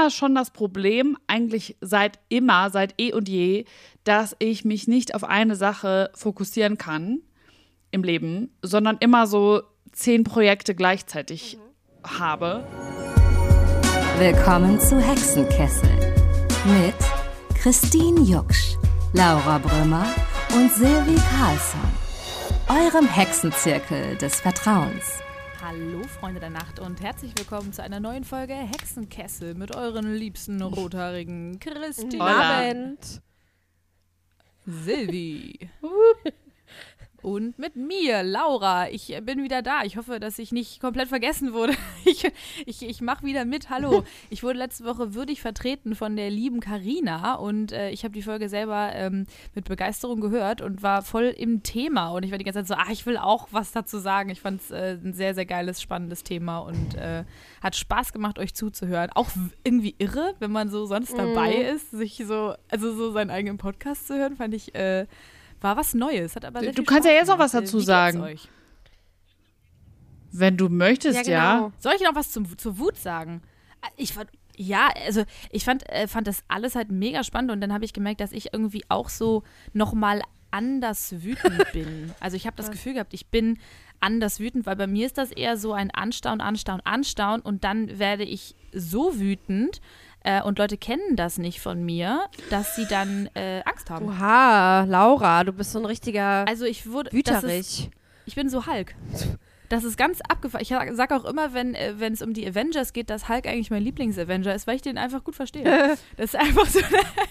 immer schon das Problem, eigentlich seit immer, seit eh und je, dass ich mich nicht auf eine Sache fokussieren kann im Leben, sondern immer so zehn Projekte gleichzeitig mhm. habe. Willkommen zu Hexenkessel mit Christine Jucksch, Laura Brümmer und Silvi Carlsson, eurem Hexenzirkel des Vertrauens. Hallo Freunde der Nacht und herzlich willkommen zu einer neuen Folge Hexenkessel mit euren liebsten rothaarigen Christine Abend. Silvi. Und mit mir, Laura. Ich bin wieder da. Ich hoffe, dass ich nicht komplett vergessen wurde. Ich, ich, ich mache wieder mit. Hallo. Ich wurde letzte Woche würdig vertreten von der lieben Karina und äh, ich habe die Folge selber ähm, mit Begeisterung gehört und war voll im Thema. Und ich war die ganze Zeit so, ah, ich will auch was dazu sagen. Ich fand es äh, ein sehr, sehr geiles, spannendes Thema und äh, hat Spaß gemacht, euch zuzuhören. Auch irgendwie irre, wenn man so sonst dabei mm. ist, sich so, also so seinen eigenen Podcast zu hören, fand ich äh, war was Neues. Hat aber du kannst ja jetzt noch was dazu sagen. Euch? Wenn du möchtest, ja, genau. ja. Soll ich noch was zum, zur Wut sagen? Ich fand, ja, also ich fand, äh, fand das alles halt mega spannend und dann habe ich gemerkt, dass ich irgendwie auch so nochmal anders wütend bin. Also ich habe das Gefühl gehabt, ich bin anders wütend, weil bei mir ist das eher so ein Anstauen, Anstauen, Anstauen und dann werde ich so wütend, äh, und Leute kennen das nicht von mir, dass sie dann äh, Angst haben. Oha, Laura, du bist so ein richtiger Also ich wurde wüterig. ich bin so Hulk. Das ist ganz abgefahren. Ich sage auch immer, wenn äh, es um die Avengers geht, dass Hulk eigentlich mein Lieblings-Avenger ist, weil ich den einfach gut verstehe. das ist einfach so,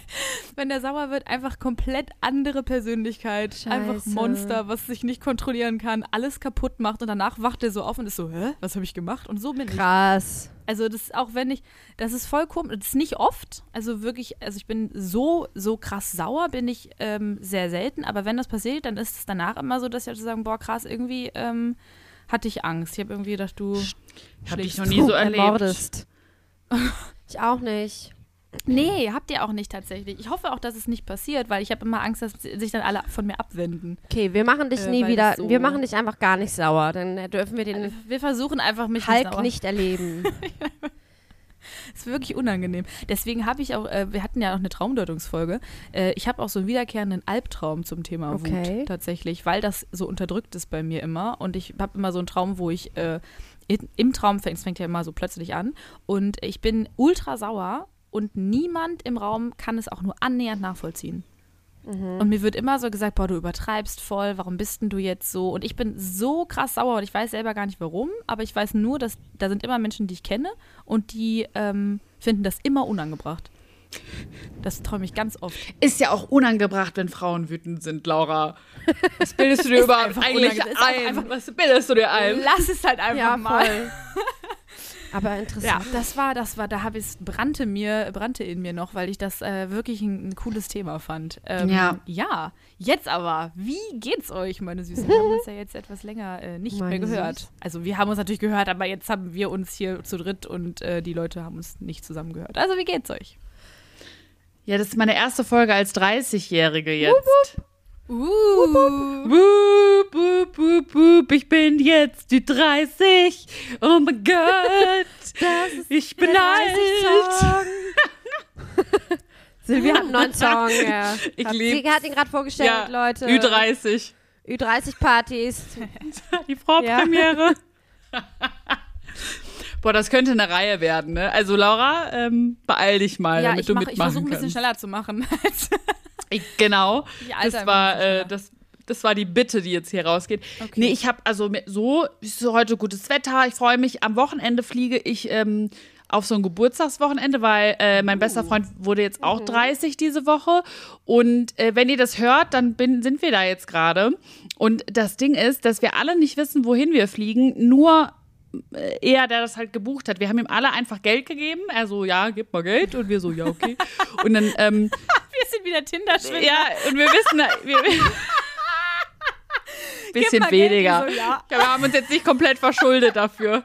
wenn der sauer wird, einfach komplett andere Persönlichkeit. Scheiße. Einfach Monster, was sich nicht kontrollieren kann, alles kaputt macht und danach wacht er so auf und ist so, hä, was habe ich gemacht? Und so bin Krass. ich. Krass. Also das ist auch wenn ich, das ist voll komisch, das ist nicht oft, also wirklich, also ich bin so, so krass sauer, bin ich ähm, sehr selten, aber wenn das passiert, dann ist es danach immer so, dass ich halt sagen, boah krass, irgendwie ähm, hatte ich Angst. Ich habe irgendwie gedacht, du habe dich noch nie so erlebt. Ermordest. ich auch nicht. Nee, habt ihr auch nicht tatsächlich. Ich hoffe auch, dass es nicht passiert, weil ich habe immer Angst, dass sich dann alle von mir abwenden. Okay, wir machen dich äh, nie wieder, so wir machen dich einfach gar nicht sauer. Dann dürfen wir den. Wir versuchen einfach mich Hulk nicht, nicht erleben. ist wirklich unangenehm. Deswegen habe ich auch, äh, wir hatten ja auch eine Traumdeutungsfolge. Äh, ich habe auch so einen wiederkehrenden Albtraum zum Thema okay. Wut tatsächlich, weil das so unterdrückt ist bei mir immer. Und ich habe immer so einen Traum, wo ich äh, im Traum fängt, es fängt ja immer so plötzlich an. Und ich bin ultra sauer und niemand im Raum kann es auch nur annähernd nachvollziehen. Mhm. Und mir wird immer so gesagt, boah, du übertreibst voll, warum bist denn du jetzt so? Und ich bin so krass sauer und ich weiß selber gar nicht warum, aber ich weiß nur, dass da sind immer Menschen, die ich kenne und die ähm, finden das immer unangebracht. Das träume ich ganz oft. Ist ja auch unangebracht, wenn Frauen wütend sind, Laura. Was bildest du dir überhaupt eigentlich ein? Was bildest du dir ein? Lass es halt einfach ja, mal. Aber interessant. Ja, das war, das war, da habe ich es brannte mir, brannte in mir noch, weil ich das äh, wirklich ein, ein, cooles Thema fand. Ähm, ja. Ja, jetzt aber, wie geht's euch, meine Süßen? Wir haben uns ja jetzt etwas länger äh, nicht meine mehr gehört. Süß. Also wir haben uns natürlich gehört, aber jetzt haben wir uns hier zu dritt und äh, die Leute haben uns nicht zusammen gehört. Also wie geht's euch? Ja, das ist meine erste Folge als 30-Jährige jetzt. Wup, wup. Uh. Wup, wup, wup, wup, ich bin jetzt die 30. Oh mein Gott. ich bin alt. Silvia hat einen neuen Song. Ja. Ich liebe. Sie hat ihn gerade vorgestellt, ja, Leute. Ü30. Ü30-Partys. Die Vorpremiere. Ja. Boah, das könnte eine Reihe werden, ne? Also Laura, ähm, beeil dich mal, ja, damit du mach, mitmachen. Ich versuche ein bisschen schneller zu machen. Genau. Das war, äh, das, das war die Bitte, die jetzt hier rausgeht. Okay. Nee, ich habe also so, so heute gutes Wetter. Ich freue mich. Am Wochenende fliege ich ähm, auf so ein Geburtstagswochenende, weil äh, mein uh. bester Freund wurde jetzt auch mhm. 30 diese Woche. Und äh, wenn ihr das hört, dann bin, sind wir da jetzt gerade. Und das Ding ist, dass wir alle nicht wissen, wohin wir fliegen. Nur äh, er, der das halt gebucht hat. Wir haben ihm alle einfach Geld gegeben. Er so, ja, gib mal Geld. Und wir so, ja, okay. Und dann ähm, wir sind wieder Tinder-Schwindler. Ja, und wir wissen, wir, bisschen weniger. So, ja. Wir haben uns jetzt nicht komplett verschuldet dafür.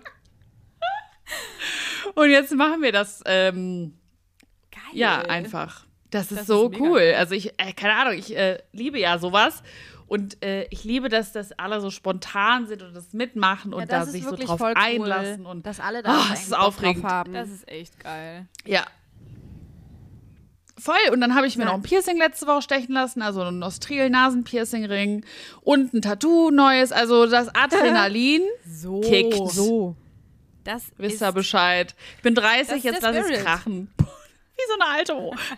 Und jetzt machen wir das. Ähm, Geil. Ja, einfach. Das ist das so ist cool. Also ich, äh, keine Ahnung, ich äh, liebe ja sowas. Und äh, ich liebe, dass das alle so spontan sind und das mitmachen ja, und das da sich so drauf cool, einlassen. Und dass alle da oh, das ist aufregend. haben. Das ist echt geil. Ja. Voll. Und dann habe ich mir ja. noch ein Piercing letzte Woche stechen lassen, also ein Nostril-Nasen-Piercing-Ring und ein Tattoo neues. Also das Adrenalin so. kickt. So. Das Wisst ihr Bescheid. Ich bin 30, jetzt lass es krachen. Wie so eine alte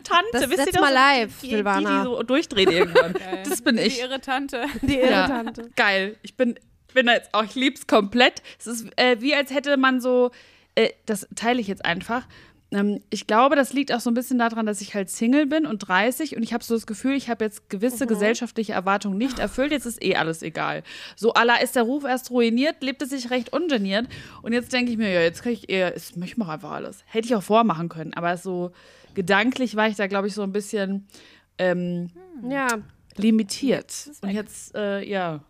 Tante. Das, Wisst ihr das? mal live, die, Silvana. Die, die so durchdreht irgendwann. Das bin ich. Die irre Tante. Die irre ja. Tante. Geil. Ich bin, bin da jetzt auch, ich lieb's komplett. Es ist äh, wie als hätte man so, äh, das teile ich jetzt einfach, ähm, ich glaube, das liegt auch so ein bisschen daran, dass ich halt Single bin und 30 und ich habe so das Gefühl, ich habe jetzt gewisse mhm. gesellschaftliche Erwartungen nicht erfüllt. Jetzt ist eh alles egal. So, Allah ist der Ruf erst ruiniert, lebt es sich recht ungeniert. Und jetzt denke ich mir, ja, jetzt kann ich eher, ich mache einfach alles. Hätte ich auch vormachen können, aber so gedanklich war ich da, glaube ich, so ein bisschen ähm, hm. ja. limitiert. Und jetzt, äh, ja,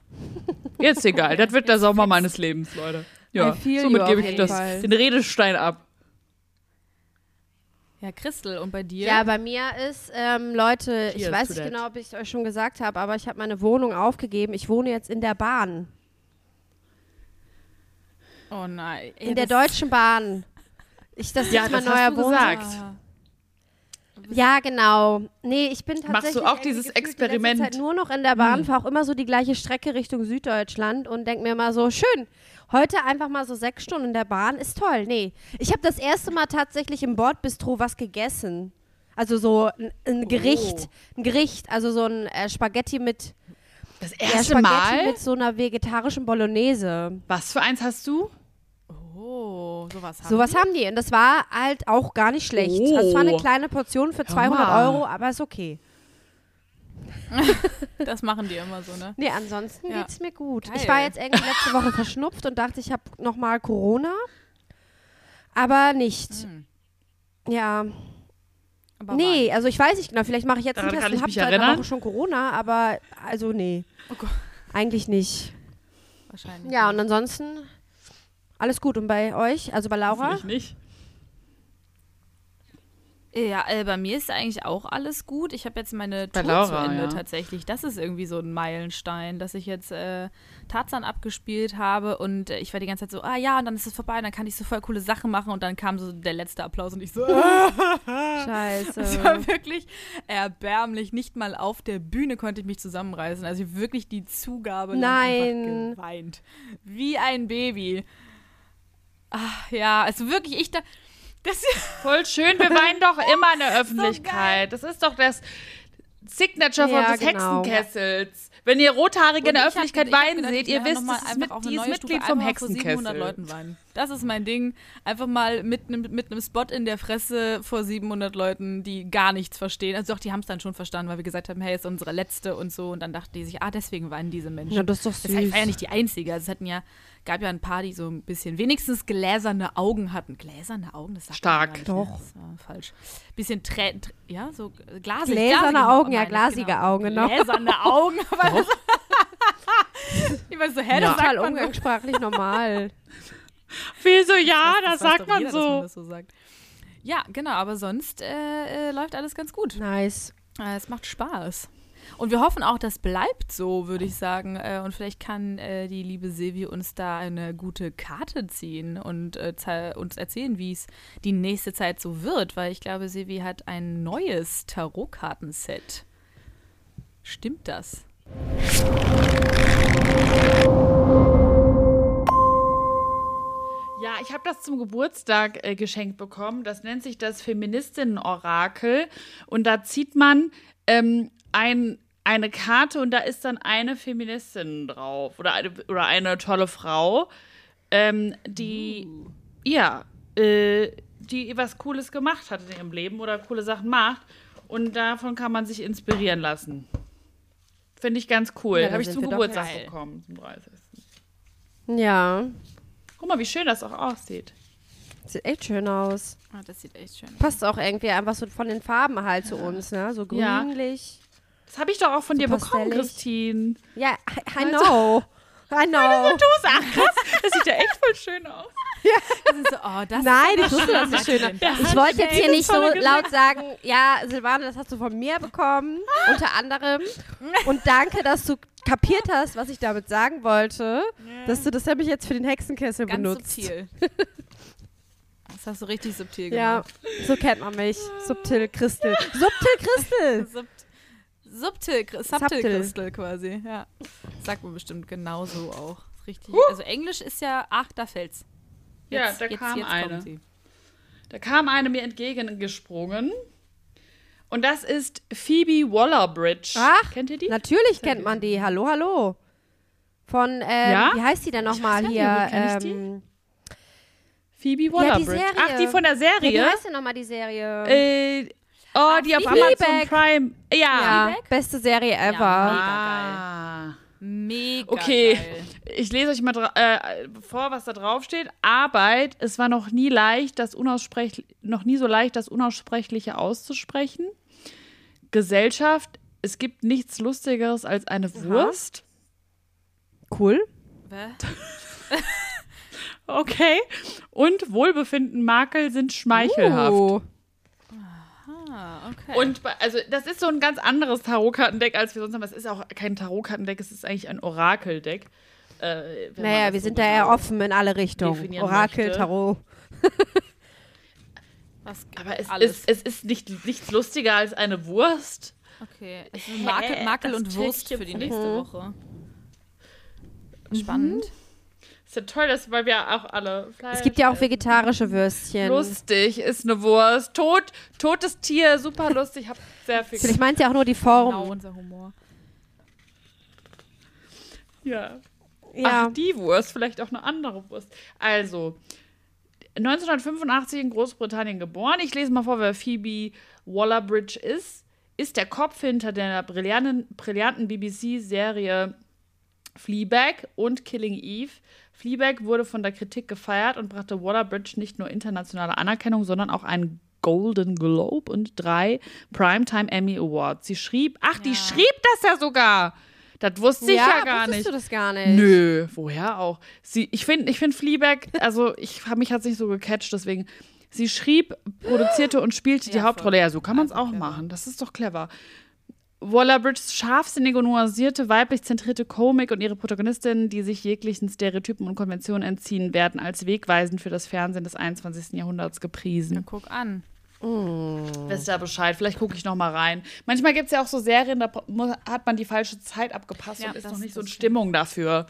jetzt egal. Das wird der Sommer meines Lebens, Leute. Ja, somit gebe ich das, den Redestein ab. Ja, Christel, und bei dir? Ja, bei mir ist, ähm, Leute, Cheers ich weiß nicht genau, ob ich es euch schon gesagt habe, aber ich habe meine Wohnung aufgegeben. Ich wohne jetzt in der Bahn. Oh nein. In der Deutschen Bahn. Ich, das ja, ist mein das neuer hast du Wohnsitz. gesagt. Ja, genau. Nee, ich bin tatsächlich. Machst du auch dieses Experiment? Ich halt nur noch in der Bahn, hm. fahre auch immer so die gleiche Strecke Richtung Süddeutschland und denke mir mal so, schön, heute einfach mal so sechs Stunden in der Bahn ist toll. Nee, ich habe das erste Mal tatsächlich im Bordbistro was gegessen. Also so ein, ein Gericht, oh. ein Gericht, also so ein äh, Spaghetti mit. Das erste ja, Spaghetti Mal? mit so einer vegetarischen Bolognese. Was für eins hast du? Oh, sowas haben sowas die? haben die. Und das war halt auch gar nicht schlecht. Oh. Also es war eine kleine Portion für 200 Euro, aber ist okay. das machen die immer so, ne? Nee, ansonsten ja. geht's mir gut. Geil. Ich war jetzt irgendwie letzte Woche verschnupft und dachte, ich habe nochmal Corona. Aber nicht. Hm. Ja. Aber nee, also ich weiß nicht genau. Vielleicht mache ich jetzt einen Test und habe seit einer Woche schon Corona, aber also nee. Oh Eigentlich nicht. Wahrscheinlich. Ja, und ansonsten alles gut. Und bei euch? Also bei Laura? Ich nicht. Ja, äh, bei mir ist eigentlich auch alles gut. Ich habe jetzt meine Tour Laura, zu Ende ja. tatsächlich. Das ist irgendwie so ein Meilenstein, dass ich jetzt äh, Tarzan abgespielt habe und äh, ich war die ganze Zeit so, ah ja, und dann ist es vorbei und dann kann ich so voll coole Sachen machen und dann kam so der letzte Applaus und ich so, Scheiße. Es war wirklich erbärmlich. Nicht mal auf der Bühne konnte ich mich zusammenreißen. Also wirklich die Zugabe Nein. geweint. Wie ein Baby. Ach, ja, also wirklich, ich da das Voll schön, wir weinen doch immer in der Öffentlichkeit. So das ist doch das Signature ja, des genau. Hexenkessels. Wenn ihr Rothaarige in der Öffentlichkeit weinen seht, ihr wisst, das ist mit, die ist Mitglied vom Hexenkessel. 700 Leuten weinen. Das ist mein Ding. Einfach mal mit einem mit Spot in der Fresse vor 700 Leuten, die gar nichts verstehen. Also doch, die haben es dann schon verstanden, weil wir gesagt haben, hey, ist unsere letzte und so. Und dann dachten die sich, ah, deswegen weinen diese Menschen. Ja, das ist doch süß. Das war ja nicht die einzige. Also es hatten ja gab ja ein paar, die so ein bisschen wenigstens gläserne Augen hatten. Gläserne Augen, das sagt Stark. Man Doch. Das war falsch. Bisschen trä, ja, so glasig. Gläserne Augen, ja, glasige genau. Augen, genau. Gläserne Augen, aber das, ich weiß so, hä, das ja. sagt man umgangssprachlich normal. Wieso, ja, das, das sagt man jeder, so. Man das so sagt. Ja, genau, aber sonst äh, äh, läuft alles ganz gut. Nice. Äh, es macht Spaß. Und wir hoffen auch, das bleibt so, würde ich sagen. Äh, und vielleicht kann äh, die liebe Silvi uns da eine gute Karte ziehen und äh, uns erzählen, wie es die nächste Zeit so wird, weil ich glaube, Silvi hat ein neues Tarotkartenset. Stimmt das? Ja, ich habe das zum Geburtstag äh, geschenkt bekommen. Das nennt sich das Feministinnen-Orakel. Und da zieht man ähm, ein, eine Karte und da ist dann eine Feministin drauf oder eine, oder eine tolle Frau, ähm, die, uh. ja, äh, die was Cooles gemacht hat in ihrem Leben oder coole Sachen macht. Und davon kann man sich inspirieren lassen. Finde ich ganz cool. Ja, habe ich zum Geburtstag bekommen, zum 30. Ja. Guck mal, wie schön das auch aussieht. Sieht echt schön aus. Ah, das sieht echt schön aus. Passt auch irgendwie einfach so von den Farben halt zu uns, ne? So grünlich. Ja. Das habe ich doch auch von so dir bekommen, Christine. Ja, I, I know. I know. Du sagst, krass, das sieht ja echt voll schön aus. Ja. So, oh, Nein, ich wusste, dass es schön ist. Ich wollte jetzt hier nicht so laut sagen, ja, Silvana, das hast du von mir bekommen, unter anderem. Und danke, dass du kapiert hast, was ich damit sagen wollte, dass du das nämlich jetzt für den Hexenkessel Ganz benutzt. Subtil. Das hast du richtig subtil gemacht. Ja, so kennt man mich. Subtil Christel. Subtil Christel! Sub subtil, subtil Christel quasi, ja. Sagt man bestimmt genauso auch. Richtig. Uh. Also Englisch ist ja, ach, da fällt's. Jetzt, ja, da jetzt, kam jetzt eine. Da kam eine mir entgegengesprungen. Und das ist Phoebe Waller-Bridge. Ach, kennt ihr die? Natürlich kennt man die. Hallo, hallo. Von, ähm, ja? wie heißt die denn nochmal hier? Ähm, Phoebe Waller-Bridge. Ja, Ach, die von der Serie? Ja, wie heißt denn nochmal die Serie? Äh, oh, Ach, die auf Amazon Prime. Ja. ja. Beste Serie ever. Ja, mega geil. Mega Okay, geil. ich lese euch mal äh, vor, was da drauf steht. Arbeit, es war noch nie leicht, das unaussprech noch nie so leicht, das Unaussprechliche auszusprechen. Gesellschaft, es gibt nichts Lustigeres als eine Wurst. Cool. okay. Und Wohlbefinden, Makel sind schmeichelhaft. Uh. Ah, okay. Und also das ist so ein ganz anderes Tarotkartendeck, als wir sonst haben. Es ist auch kein Tarotkartendeck, es ist eigentlich ein Orakeldeck. Äh, naja, wir so sind da ja offen in alle Richtungen. Orakel, möchte. Tarot. Aber es ist, es ist nicht, nichts lustiger als eine Wurst. Okay, also Makel, Makel und Wurst für die nächste mhm. Woche. Spannend. Mhm. Ist ja toll, dass, weil wir auch alle Fleisch Es gibt ja auch vegetarische Würstchen. Lustig, ist eine Wurst. Tot, totes Tier, super lustig. Hab sehr viel. Vielleicht meint ja auch nur die Form. Genau, unser Humor. Ja. ja. Ach, die Wurst, vielleicht auch eine andere Wurst. Also, 1985 in Großbritannien geboren. Ich lese mal vor, wer Phoebe Waller-Bridge ist. Ist der Kopf hinter der brillanten, brillanten BBC-Serie Fleabag und Killing Eve. Fleabag wurde von der Kritik gefeiert und brachte Waller-Bridge nicht nur internationale Anerkennung, sondern auch einen Golden Globe und drei Primetime Emmy Awards. Sie schrieb, ach, ja. die schrieb das ja sogar. Das wusste ich ja, ja gar nicht. du das gar nicht? Nö, woher auch? Sie, ich finde, ich find Fleabag, also ich mich hat nicht so gecatcht, deswegen. Sie schrieb, produzierte und spielte die Hauptrolle. Ja, so kann man es auch machen. Das ist doch clever. Waller-Bridges scharfsinnige und nuancierte, weiblich zentrierte Komik und ihre Protagonistinnen, die sich jeglichen Stereotypen und Konventionen entziehen, werden als wegweisend für das Fernsehen des 21. Jahrhunderts gepriesen. Ja, guck an. Oh. Wisst ihr Bescheid? Vielleicht gucke ich noch mal rein. Manchmal gibt es ja auch so Serien, da hat man die falsche Zeit abgepasst ja, und ist noch nicht so in Stimmung dafür.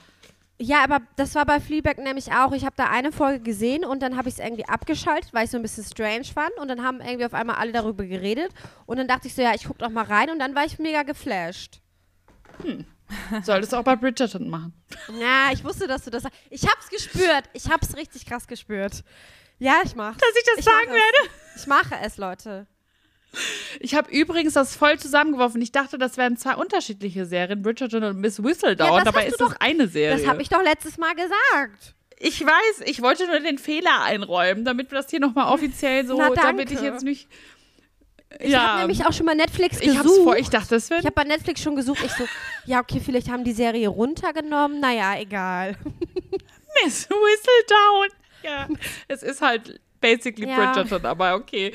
Ja, aber das war bei Fleabag nämlich auch. Ich habe da eine Folge gesehen und dann habe ich es irgendwie abgeschaltet, weil ich so ein bisschen strange fand. Und dann haben irgendwie auf einmal alle darüber geredet. Und dann dachte ich so, ja, ich gucke doch mal rein. Und dann war ich mega geflasht. Hm. Solltest du auch bei Bridgerton machen. Ja, ich wusste, dass du das sagst. Ich hab's gespürt. Ich hab's richtig krass gespürt. Ja, ich mach's. Dass ich das ich sagen werde? Ich mache es, Leute. Ich habe übrigens das voll zusammengeworfen. Ich dachte, das wären zwei unterschiedliche Serien, Bridgerton und Miss Whistledown. Ja, Dabei ist es eine Serie. Das habe ich doch letztes Mal gesagt. Ich weiß, ich wollte nur den Fehler einräumen, damit wir das hier nochmal offiziell so, damit ich jetzt nicht. Ich ja. habe nämlich auch schon mal Netflix gesucht. Ich, vor, ich dachte, das wäre. Ich habe bei Netflix schon gesucht. Ich so, ja, okay, vielleicht haben die Serie runtergenommen. Naja, egal. Miss Whistledown. Ja, es ist halt basically ja. Bridgerton, aber okay.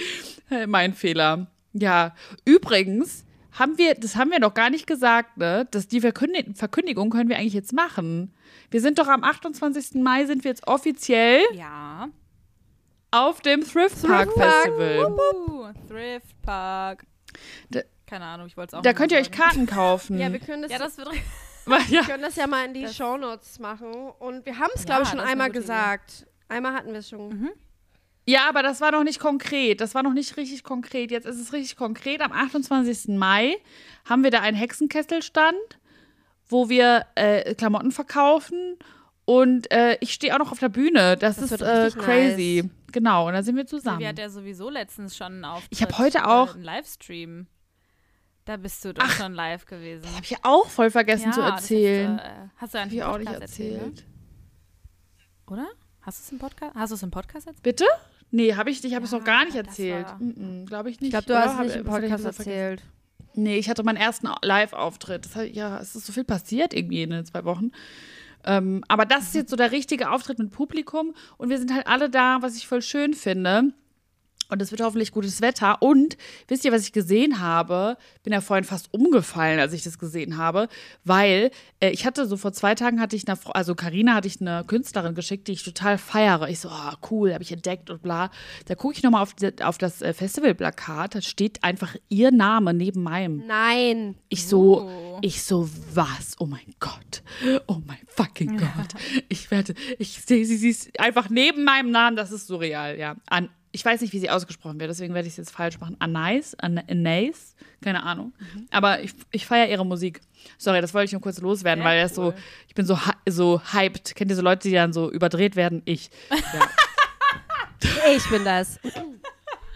Mein Fehler. Ja, übrigens haben wir, das haben wir noch gar nicht gesagt, ne? Dass die Verkündigung können wir eigentlich jetzt machen. Wir sind doch am 28. Mai sind wir jetzt offiziell ja. auf dem Thrift Park Thrift Festival. Uh, Thrift Park. Da, Keine Ahnung, ich wollte es auch Da könnt ihr euch Karten kaufen. ja, wir können das. Ja, das wird. wir können das ja mal in die Shownotes machen. Und wir haben es, glaube ich, schon einmal gesagt. Idee. Einmal hatten wir es schon. Mhm. Ja, aber das war noch nicht konkret. Das war noch nicht richtig konkret. Jetzt ist es richtig konkret. Am 28. Mai haben wir da einen Hexenkesselstand, wo wir äh, Klamotten verkaufen. Und äh, ich stehe auch noch auf der Bühne. Das, das ist äh, crazy. Nice. Genau, und da sind wir zusammen. Sie hat ja sowieso letztens schon auf Ich habe heute auch einen Livestream. Da bist du doch Ach, schon live gewesen. Das habe ich auch voll vergessen ja, zu erzählen. Hast du, äh, hast du eigentlich auch nicht erzählt? erzählt? Oder? Hast du es im Podcast? Hast du es im Podcast erzählt? Bitte? Nee, habe ich, ich habe ja, es noch gar nicht erzählt. Mm Glaube ich nicht. Ich glaube, du hast es nicht im Podcast erzählt. Nee, ich hatte meinen ersten Live-Auftritt. Ja, es ist so viel passiert irgendwie in den zwei Wochen. Ähm, aber das ist jetzt so der richtige Auftritt mit Publikum und wir sind halt alle da, was ich voll schön finde. Und es wird hoffentlich gutes Wetter. Und wisst ihr, was ich gesehen habe? Bin ja vorhin fast umgefallen, als ich das gesehen habe, weil äh, ich hatte so vor zwei Tagen hatte ich eine, also Karina hatte ich eine Künstlerin geschickt, die ich total feiere. Ich so, oh, cool, habe ich entdeckt und bla. Da gucke ich nochmal auf, auf das äh, Festivalplakat, da steht einfach ihr Name neben meinem. Nein. Ich so, oh. ich so, was? Oh mein Gott. Oh mein fucking Gott. Ich werde, ich sehe sie, sie ist einfach neben meinem Namen, das ist surreal, ja. An ich weiß nicht, wie sie ausgesprochen wird, deswegen werde ich es jetzt falsch machen. Anais, Anais, keine Ahnung. Mhm. Aber ich, ich feiere ihre Musik. Sorry, das wollte ich nur kurz loswerden, Sehr weil er ist so, ich bin so, so hyped. Kennt ihr so Leute, die dann so überdreht werden? Ich. Ja. ich bin das.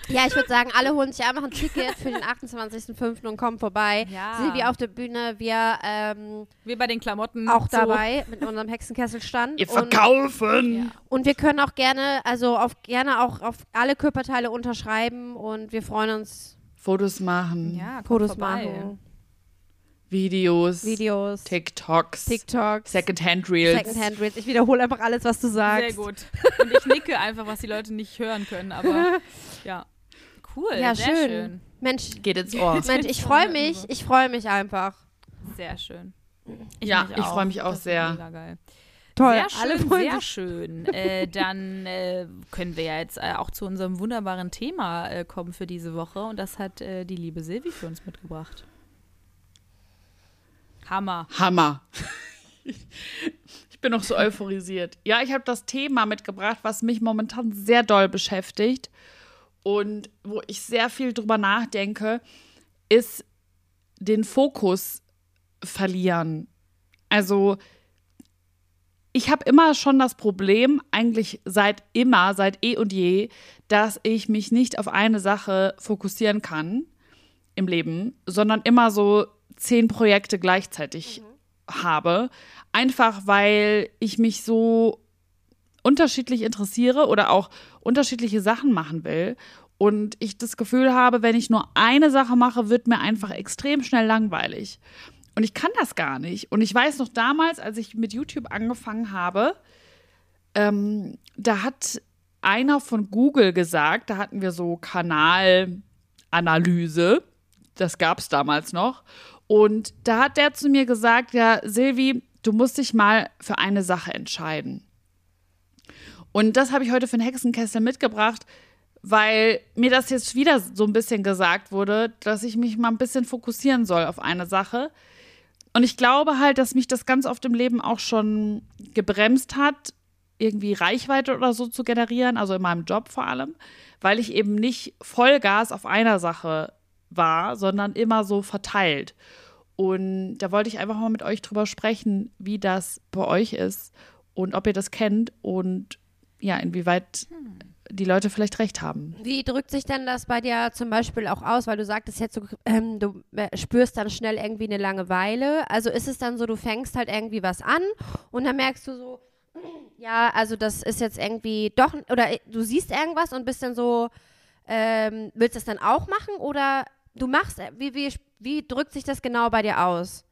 Ja, ich würde sagen, alle holen sich einfach ein Ticket für den 28.05. und kommen vorbei. Ja. Silvi auf der Bühne, wir ähm, wir bei den Klamotten auch so. dabei mit unserem Hexenkesselstand. Wir verkaufen. Und, ja. und wir können auch gerne, also auf gerne auch auf alle Körperteile unterschreiben und wir freuen uns. Fotos machen. Ja, Fotos vorbei. machen. Videos, Videos, TikToks, TikToks, Secondhand Reels. Secondhand Reels. Ich wiederhole einfach alles, was du sagst. Sehr gut. Und ich nicke einfach, was die Leute nicht hören können, aber ja cool. Ja, schön. schön. Mensch, geht ins Ohr. Mensch, ich freue mich. Ich freue mich einfach. Sehr schön. Ich ja, ich freue mich auch das sehr. Mega geil. Toll, sehr schön, alle sehr schön. äh, dann äh, können wir ja jetzt äh, auch zu unserem wunderbaren Thema äh, kommen für diese Woche und das hat äh, die liebe Silvi für uns mitgebracht. Hammer. Hammer. ich bin noch so euphorisiert. Ja, ich habe das Thema mitgebracht, was mich momentan sehr doll beschäftigt und wo ich sehr viel drüber nachdenke, ist den Fokus verlieren. Also ich habe immer schon das Problem, eigentlich seit immer, seit eh und je, dass ich mich nicht auf eine Sache fokussieren kann im Leben, sondern immer so zehn Projekte gleichzeitig mhm. habe. Einfach weil ich mich so unterschiedlich interessiere oder auch unterschiedliche Sachen machen will. Und ich das Gefühl habe, wenn ich nur eine Sache mache, wird mir einfach extrem schnell langweilig. Und ich kann das gar nicht. Und ich weiß noch damals, als ich mit YouTube angefangen habe, ähm, da hat einer von Google gesagt, da hatten wir so Kanalanalyse, das gab es damals noch. Und da hat der zu mir gesagt, ja, Silvi, du musst dich mal für eine Sache entscheiden. Und das habe ich heute für den Hexenkessel mitgebracht, weil mir das jetzt wieder so ein bisschen gesagt wurde, dass ich mich mal ein bisschen fokussieren soll auf eine Sache. Und ich glaube halt, dass mich das ganz oft im Leben auch schon gebremst hat, irgendwie Reichweite oder so zu generieren, also in meinem Job vor allem, weil ich eben nicht Vollgas auf einer Sache war, sondern immer so verteilt. Und da wollte ich einfach mal mit euch drüber sprechen, wie das bei euch ist und ob ihr das kennt und ja, inwieweit hm. die Leute vielleicht recht haben. Wie drückt sich denn das bei dir zum Beispiel auch aus, weil du sagtest jetzt, so, ähm, du äh, spürst dann schnell irgendwie eine Langeweile. Also ist es dann so, du fängst halt irgendwie was an und dann merkst du so, ja, also das ist jetzt irgendwie doch, oder äh, du siehst irgendwas und bist dann so, ähm, willst du das dann auch machen oder du machst, äh, wie, wie, wie drückt sich das genau bei dir aus?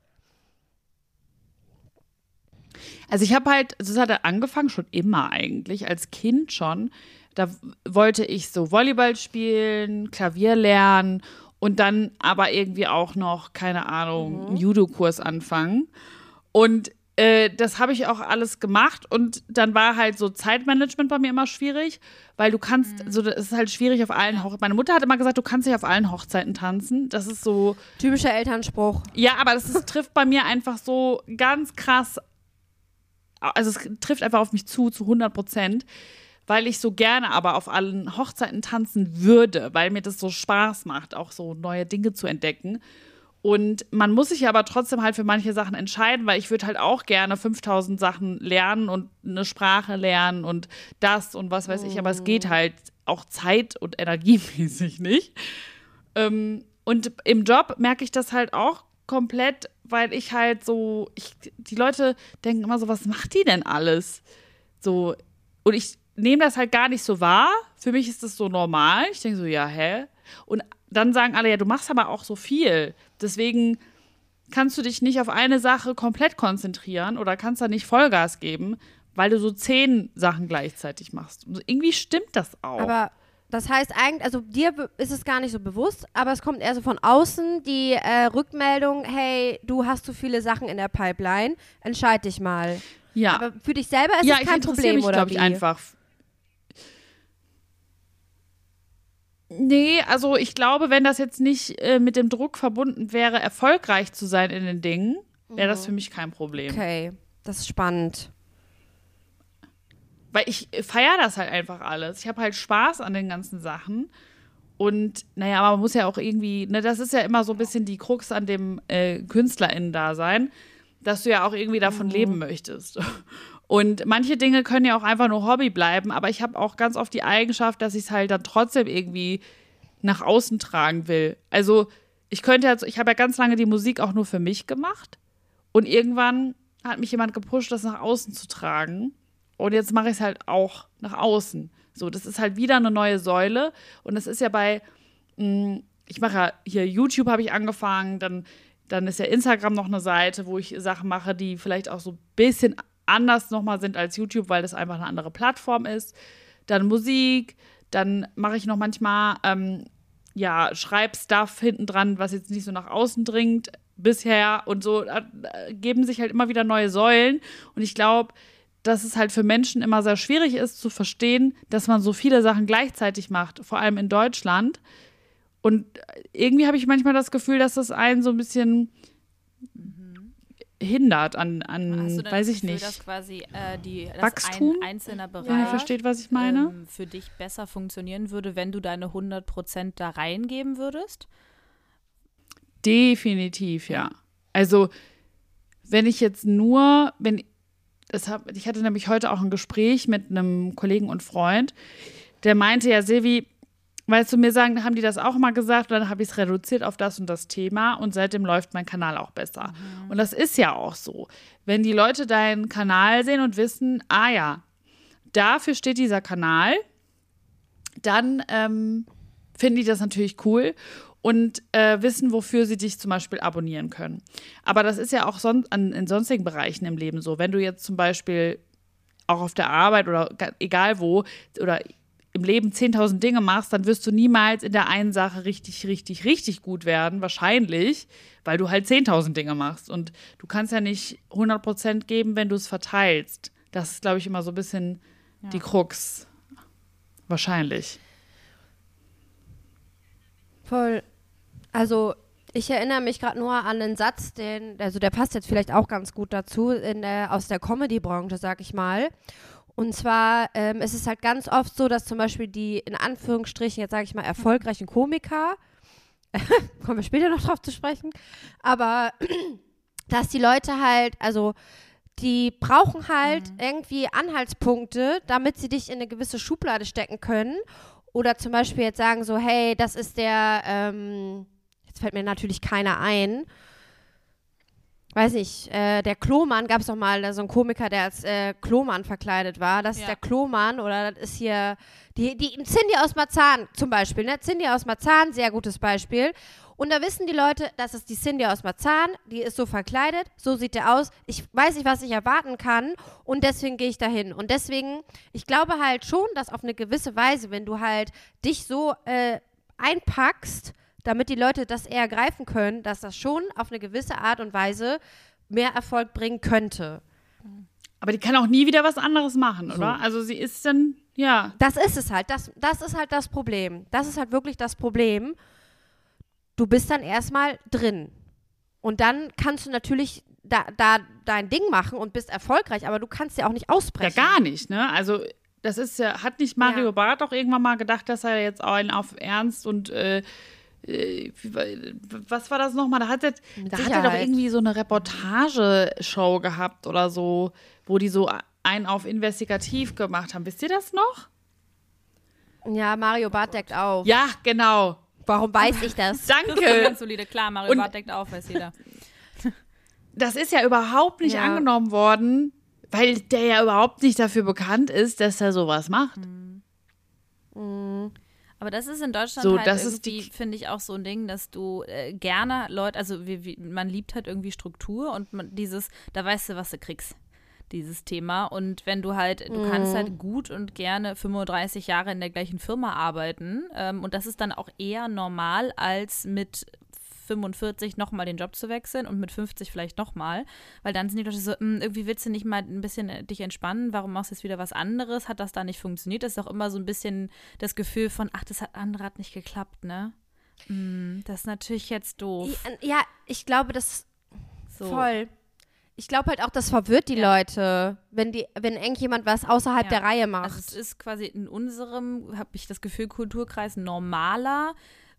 Also ich habe halt, das hat angefangen schon immer eigentlich, als Kind schon. Da wollte ich so Volleyball spielen, Klavier lernen und dann aber irgendwie auch noch, keine Ahnung, mhm. einen Judo-Kurs anfangen. Und äh, das habe ich auch alles gemacht und dann war halt so Zeitmanagement bei mir immer schwierig, weil du kannst, mhm. so es ist halt schwierig auf allen Hochzeiten. Meine Mutter hat immer gesagt, du kannst nicht auf allen Hochzeiten tanzen. Das ist so typischer Elternspruch. Ja, aber das ist, trifft bei mir einfach so ganz krass also es trifft einfach auf mich zu, zu 100 Prozent, weil ich so gerne aber auf allen Hochzeiten tanzen würde, weil mir das so Spaß macht, auch so neue Dinge zu entdecken. Und man muss sich aber trotzdem halt für manche Sachen entscheiden, weil ich würde halt auch gerne 5000 Sachen lernen und eine Sprache lernen und das und was weiß ich, aber es geht halt auch zeit- und energiemäßig nicht. Ähm, und im Job merke ich das halt auch komplett, weil ich halt so, ich, die Leute denken immer so, was macht die denn alles? So, und ich nehme das halt gar nicht so wahr. Für mich ist das so normal. Ich denke so, ja, hä? Und dann sagen alle, ja, du machst aber auch so viel. Deswegen kannst du dich nicht auf eine Sache komplett konzentrieren oder kannst da nicht Vollgas geben, weil du so zehn Sachen gleichzeitig machst. Und irgendwie stimmt das auch. Aber Das heißt eigentlich, also dir ist es gar nicht so bewusst, aber es kommt eher so von außen die äh, Rückmeldung, hey, du hast zu viele Sachen in der Pipeline, entscheid dich mal. Ja. Aber für dich selber ist ja, es kein Problem, mich, oder wie? ich einfach. Nee, also ich glaube, wenn das jetzt nicht äh, mit dem Druck verbunden wäre, erfolgreich zu sein in den Dingen, wäre das mhm. für mich kein Problem. Okay, das ist spannend weil ich feiere das halt einfach alles. Ich habe halt Spaß an den ganzen Sachen. Und naja, aber man muss ja auch irgendwie, ne, das ist ja immer so ein bisschen die Krux an dem äh, KünstlerInnen-Dasein, dass du ja auch irgendwie davon mhm. leben möchtest. Und manche Dinge können ja auch einfach nur Hobby bleiben, aber ich habe auch ganz oft die Eigenschaft, dass ich es halt dann trotzdem irgendwie nach außen tragen will. Also ich könnte jetzt, ich habe ja ganz lange die Musik auch nur für mich gemacht und irgendwann hat mich jemand gepusht, das nach außen zu tragen. Und jetzt mache ich es halt auch nach außen. So, das ist halt wieder eine neue Säule. Und das ist ja bei, hm, ich mache ja hier YouTube habe ich angefangen, dann, dann ist ja Instagram noch eine Seite, wo ich Sachen mache, die vielleicht auch so ein bisschen anders nochmal sind als YouTube, weil das einfach eine andere Plattform ist. Dann Musik, dann mache ich noch manchmal, ähm, ja, Schreibstuff hinten dran, was jetzt nicht so nach außen dringt bisher und so äh, geben sich halt immer wieder neue Säulen. Und ich glaube, dass es halt für Menschen immer sehr schwierig ist zu verstehen, dass man so viele Sachen gleichzeitig macht, vor allem in Deutschland. Und irgendwie habe ich manchmal das Gefühl, dass das einen so ein bisschen mhm. hindert an, an weiß ich Gefühl, nicht. Dass quasi äh, die, Wachstum? ein einzelner Bereich ja, versteht, was ich meine? Ähm, für dich besser funktionieren würde, wenn du deine 100% da reingeben würdest? Definitiv, ja. Also, wenn ich jetzt nur, wenn hab, ich hatte nämlich heute auch ein Gespräch mit einem Kollegen und Freund, der meinte ja, Silvi, weil zu mir sagen, haben die das auch mal gesagt und dann habe ich es reduziert auf das und das Thema und seitdem läuft mein Kanal auch besser. Mhm. Und das ist ja auch so. Wenn die Leute deinen Kanal sehen und wissen, ah ja, dafür steht dieser Kanal, dann ähm, finden die das natürlich cool und äh, wissen, wofür sie dich zum Beispiel abonnieren können. Aber das ist ja auch son an, in sonstigen Bereichen im Leben so. Wenn du jetzt zum Beispiel auch auf der Arbeit oder egal wo oder im Leben 10.000 Dinge machst, dann wirst du niemals in der einen Sache richtig, richtig, richtig gut werden, wahrscheinlich, weil du halt 10.000 Dinge machst. Und du kannst ja nicht 100% geben, wenn du es verteilst. Das ist, glaube ich, immer so ein bisschen ja. die Krux. Wahrscheinlich. Voll. Also ich erinnere mich gerade nur an einen Satz, den, also der passt jetzt vielleicht auch ganz gut dazu, in der, aus der Comedy-Branche, sag ich mal. Und zwar ähm, ist es halt ganz oft so, dass zum Beispiel die in Anführungsstrichen, jetzt sage ich mal, erfolgreichen Komiker, kommen wir später noch drauf zu sprechen, aber dass die Leute halt, also die brauchen halt mhm. irgendwie Anhaltspunkte, damit sie dich in eine gewisse Schublade stecken können. Oder zum Beispiel jetzt sagen so, hey, das ist der, ähm, Jetzt fällt mir natürlich keiner ein. Weiß nicht, äh, der Klomann, gab es doch mal so einen Komiker, der als äh, Klomann verkleidet war. Das ja. ist der Klomann oder das ist hier die, die Cindy aus Marzahn zum Beispiel. Ne? Cindy aus Marzahn, sehr gutes Beispiel. Und da wissen die Leute, das ist die Cindy aus Marzahn, die ist so verkleidet, so sieht der aus. Ich weiß nicht, was ich erwarten kann und deswegen gehe ich dahin. Und deswegen, ich glaube halt schon, dass auf eine gewisse Weise, wenn du halt dich so äh, einpackst, damit die Leute das eher greifen können, dass das schon auf eine gewisse Art und Weise mehr Erfolg bringen könnte. Aber die kann auch nie wieder was anderes machen, so. oder? Also sie ist dann, ja. Das ist es halt. Das, das ist halt das Problem. Das ist halt wirklich das Problem. Du bist dann erstmal drin. Und dann kannst du natürlich da, da dein Ding machen und bist erfolgreich, aber du kannst ja auch nicht ausbrechen. Ja, gar nicht, ne? Also das ist ja, hat nicht Mario ja. Barth auch irgendwann mal gedacht, dass er jetzt auch einen auf Ernst und äh, was war das nochmal? Da hat, er, da hat er doch irgendwie so eine Reportageshow gehabt oder so, wo die so einen auf investigativ gemacht haben. Wisst ihr das noch? Ja, Mario Barth deckt auf. Ja, genau. Warum weiß ich das? Danke. Das ganz solide. Klar, Mario Und Barth deckt auf, weiß jeder. Das ist ja überhaupt nicht ja. angenommen worden, weil der ja überhaupt nicht dafür bekannt ist, dass er sowas macht. Mhm. Mhm. Aber das ist in Deutschland so, halt das irgendwie, finde ich, auch so ein Ding, dass du äh, gerne Leute, also wie, wie, man liebt halt irgendwie Struktur und man, dieses, da weißt du, was du kriegst. dieses Thema. Und wenn du halt, du mhm. kannst halt gut und gerne 35 Jahre in der gleichen Firma arbeiten. Ähm, und das ist dann auch eher normal, als mit 45 nochmal den Job zu wechseln und mit 50 vielleicht nochmal. Weil dann sind die Leute so, hm, irgendwie willst du nicht mal ein bisschen äh, dich entspannen, warum machst du jetzt wieder was anderes? Hat das da nicht funktioniert? Das ist auch immer so ein bisschen das Gefühl von, ach, das hat andere hat nicht geklappt, ne? Mm, das ist natürlich jetzt doof. Ja, ich glaube, das so. voll. Ich glaube halt auch, das verwirrt die ja. Leute, wenn die, wenn irgendjemand was außerhalb ja. der Reihe macht. Also es ist quasi in unserem, habe ich das Gefühl, Kulturkreis normaler,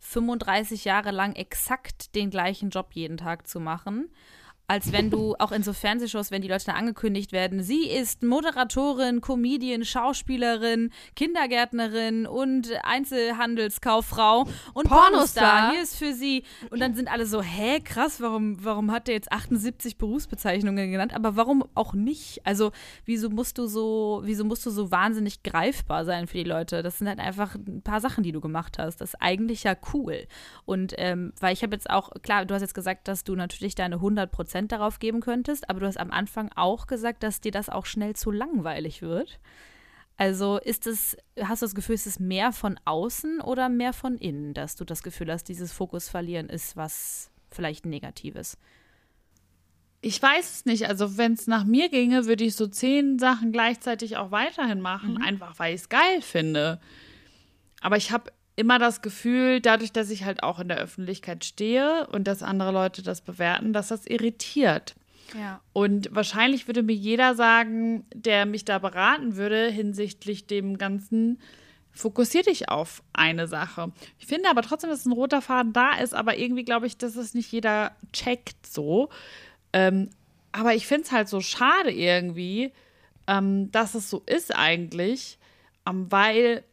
35 Jahre lang exakt den gleichen Job jeden Tag zu machen als wenn du auch in so Fernsehshows, wenn die Leute da angekündigt werden, sie ist Moderatorin, Comedian, Schauspielerin, Kindergärtnerin und Einzelhandelskauffrau und Pornostar. Pornostar. Hier ist für sie. Und dann sind alle so, hä, krass, warum, warum hat der jetzt 78 Berufsbezeichnungen genannt? Aber warum auch nicht? Also, wieso musst du so, wieso musst du so wahnsinnig greifbar sein für die Leute? Das sind halt einfach ein paar Sachen, die du gemacht hast. Das ist eigentlich ja cool. Und ähm, weil ich habe jetzt auch, klar, du hast jetzt gesagt, dass du natürlich deine 100 Prozent Prozent darauf geben könntest, aber du hast am Anfang auch gesagt, dass dir das auch schnell zu langweilig wird. Also ist es, hast du das Gefühl, ist es mehr von außen oder mehr von innen, dass du das Gefühl hast, dieses Fokus verlieren ist was vielleicht Negatives? Ich weiß es nicht. Also, wenn es nach mir ginge, würde ich so zehn Sachen gleichzeitig auch weiterhin machen, mhm. einfach weil ich es geil finde. Aber ich habe immer das Gefühl, dadurch, dass ich halt auch in der Öffentlichkeit stehe und dass andere Leute das bewerten, dass das irritiert. Ja. Und wahrscheinlich würde mir jeder sagen, der mich da beraten würde hinsichtlich dem Ganzen, fokussier dich auf eine Sache. Ich finde aber trotzdem, dass ein roter Faden da ist, aber irgendwie glaube ich, dass es nicht jeder checkt so. Ähm, aber ich finde es halt so schade irgendwie, ähm, dass es so ist eigentlich, ähm, weil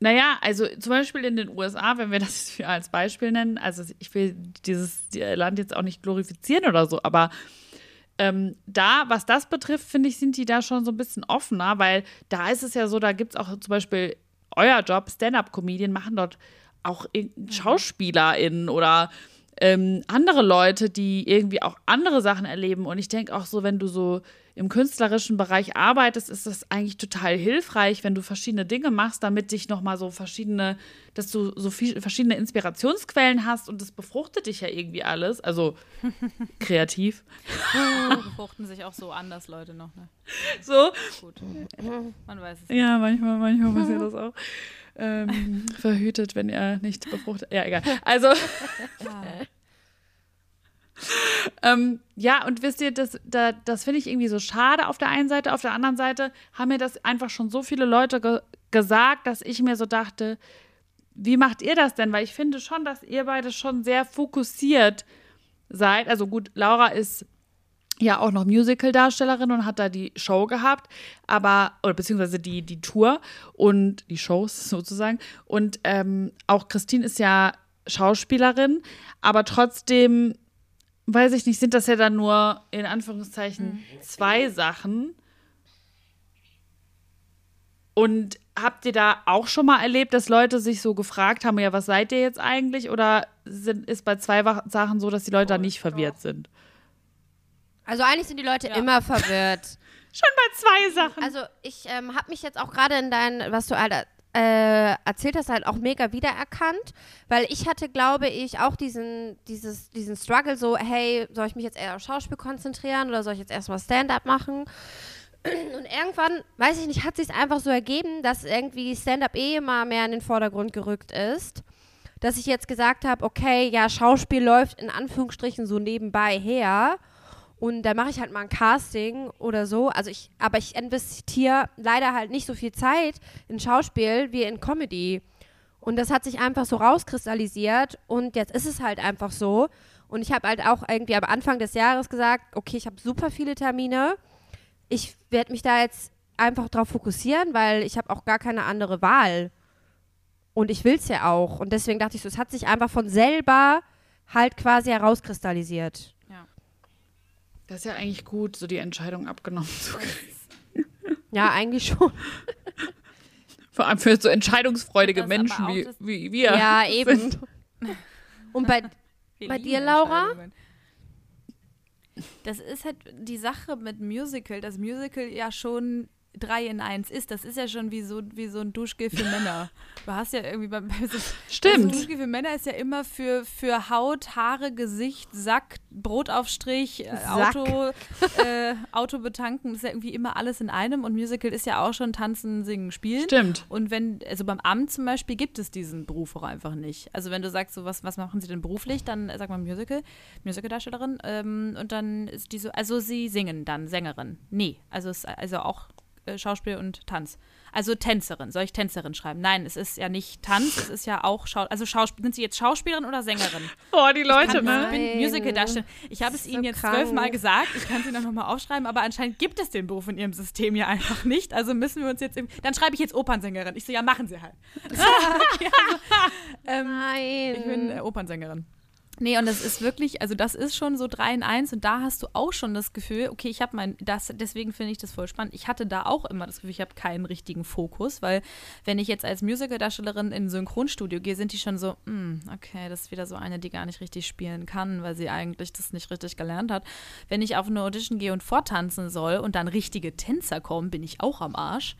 naja, also zum Beispiel in den USA, wenn wir das als Beispiel nennen, also ich will dieses Land jetzt auch nicht glorifizieren oder so, aber ähm, da, was das betrifft, finde ich, sind die da schon so ein bisschen offener, weil da ist es ja so, da gibt es auch zum Beispiel euer Job, Stand-up-Comedian, machen dort auch mhm. SchauspielerInnen oder ähm, andere Leute, die irgendwie auch andere Sachen erleben. Und ich denke auch so, wenn du so im künstlerischen Bereich arbeitest, ist das eigentlich total hilfreich, wenn du verschiedene Dinge machst, damit dich nochmal so verschiedene, dass du so viel, verschiedene Inspirationsquellen hast und das befruchtet dich ja irgendwie alles. Also kreativ. befruchten sich auch so anders Leute noch, ne? So. Gut. Man weiß es. Ja, manchmal, manchmal passiert das auch. Ähm, verhütet, wenn er nicht befruchtet. Ja, egal. Also. ähm, ja, und wisst ihr, das, da, das finde ich irgendwie so schade auf der einen Seite. Auf der anderen Seite haben mir das einfach schon so viele Leute ge gesagt, dass ich mir so dachte, wie macht ihr das denn? Weil ich finde schon, dass ihr beide schon sehr fokussiert seid. Also gut, Laura ist ja auch noch Musical-Darstellerin und hat da die Show gehabt, aber, oder beziehungsweise die, die Tour und die Shows sozusagen. Und ähm, auch Christine ist ja Schauspielerin, aber trotzdem weiß ich nicht, sind das ja dann nur in Anführungszeichen mhm. zwei Sachen. Und habt ihr da auch schon mal erlebt, dass Leute sich so gefragt haben, ja, was seid ihr jetzt eigentlich? Oder sind, ist bei zwei Sachen so, dass die Leute da nicht verwirrt sind? Also eigentlich sind die Leute ja. immer verwirrt. schon bei zwei Sachen. Also ich ähm, habe mich jetzt auch gerade in dein, was du halt äh, erzählt hast, halt auch mega wiedererkannt, weil ich hatte, glaube ich, auch diesen, dieses, diesen Struggle so, hey, soll ich mich jetzt eher auf Schauspiel konzentrieren oder soll ich jetzt erstmal Stand-up machen? Und irgendwann, weiß ich nicht, hat sich einfach so ergeben, dass irgendwie Stand-up eh immer mehr in den Vordergrund gerückt ist. Dass ich jetzt gesagt habe, okay, ja, Schauspiel läuft in Anführungsstrichen so nebenbei her. Und da mache ich halt mal ein Casting oder so. Also ich, aber ich investiere leider halt nicht so viel Zeit in Schauspiel wie in Comedy. Und das hat sich einfach so rauskristallisiert und jetzt ist es halt einfach so. Und ich habe halt auch irgendwie am Anfang des Jahres gesagt, okay, ich habe super viele Termine. Ich werde mich da jetzt einfach drauf fokussieren, weil ich habe auch gar keine andere Wahl. Und ich will es ja auch. Und deswegen dachte ich so, es hat sich einfach von selber halt quasi herauskristallisiert. Das ist ja eigentlich gut, so die Entscheidung abgenommen zu kriegen. Ja, eigentlich schon. Vor allem für so entscheidungsfreudige Menschen wie, wie wir. Ja, eben. Und bei, bei dir, Laura? das ist halt die Sache mit Musical, dass Musical ja schon drei in eins ist. Das ist ja schon wie so, wie so ein Duschgel für Männer. Du hast ja irgendwie beim so, Stimmt. Also Duschgel für Männer ist ja immer für, für Haut, Haare, Gesicht, Sack, Brotaufstrich, äh, Sack. Auto, äh, Auto betanken. Das ist ja irgendwie immer alles in einem. Und Musical ist ja auch schon Tanzen, Singen, Spielen. Stimmt. Und wenn, also beim Amt zum Beispiel gibt es diesen Beruf auch einfach nicht. Also wenn du sagst, so was, was machen sie denn beruflich, dann sag mal Musical, Musicaldarstellerin. Ähm, und dann ist die so, also sie singen dann, Sängerin. Nee, also also auch äh, Schauspiel und Tanz. Also Tänzerin. Soll ich Tänzerin schreiben? Nein, es ist ja nicht Tanz, es ist ja auch Schau also Schauspiel. Sind Sie jetzt Schauspielerin oder Sängerin? Oh, die Leute, ich kann, ne? Ich bin Musical-Darstellerin. Ich habe es so Ihnen jetzt zwölfmal gesagt. Ich kann es Ihnen noch mal aufschreiben, aber anscheinend gibt es den Beruf in Ihrem System ja einfach nicht. Also müssen wir uns jetzt. Im, dann schreibe ich jetzt Opernsängerin. Ich so, ja, machen Sie halt. okay, also, ähm, Nein. Ich bin äh, Opernsängerin. Nee, und das ist wirklich, also das ist schon so 3 in 1 und da hast du auch schon das Gefühl, okay, ich habe mein, das, deswegen finde ich das voll spannend. Ich hatte da auch immer das Gefühl, ich habe keinen richtigen Fokus, weil wenn ich jetzt als Musical-Darstellerin in ein Synchronstudio gehe, sind die schon so, mm, okay, das ist wieder so eine, die gar nicht richtig spielen kann, weil sie eigentlich das nicht richtig gelernt hat. Wenn ich auf eine Audition gehe und vortanzen soll und dann richtige Tänzer kommen, bin ich auch am Arsch.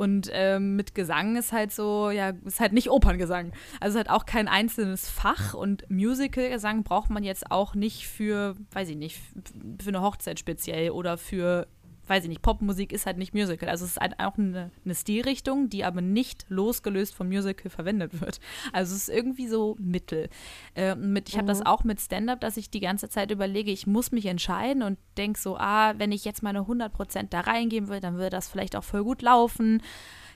Und ähm, mit Gesang ist halt so, ja, ist halt nicht Operngesang. Also es hat auch kein einzelnes Fach und Musicalgesang braucht man jetzt auch nicht für, weiß ich nicht, für eine Hochzeit speziell oder für weiß ich nicht, Popmusik ist halt nicht Musical. Also es ist halt auch eine, eine Stilrichtung, die aber nicht losgelöst vom Musical verwendet wird. Also es ist irgendwie so Mittel. Äh, mit, ich habe mhm. das auch mit Stand-up, dass ich die ganze Zeit überlege, ich muss mich entscheiden und denke so, ah, wenn ich jetzt meine 100% da reingeben will, dann würde das vielleicht auch voll gut laufen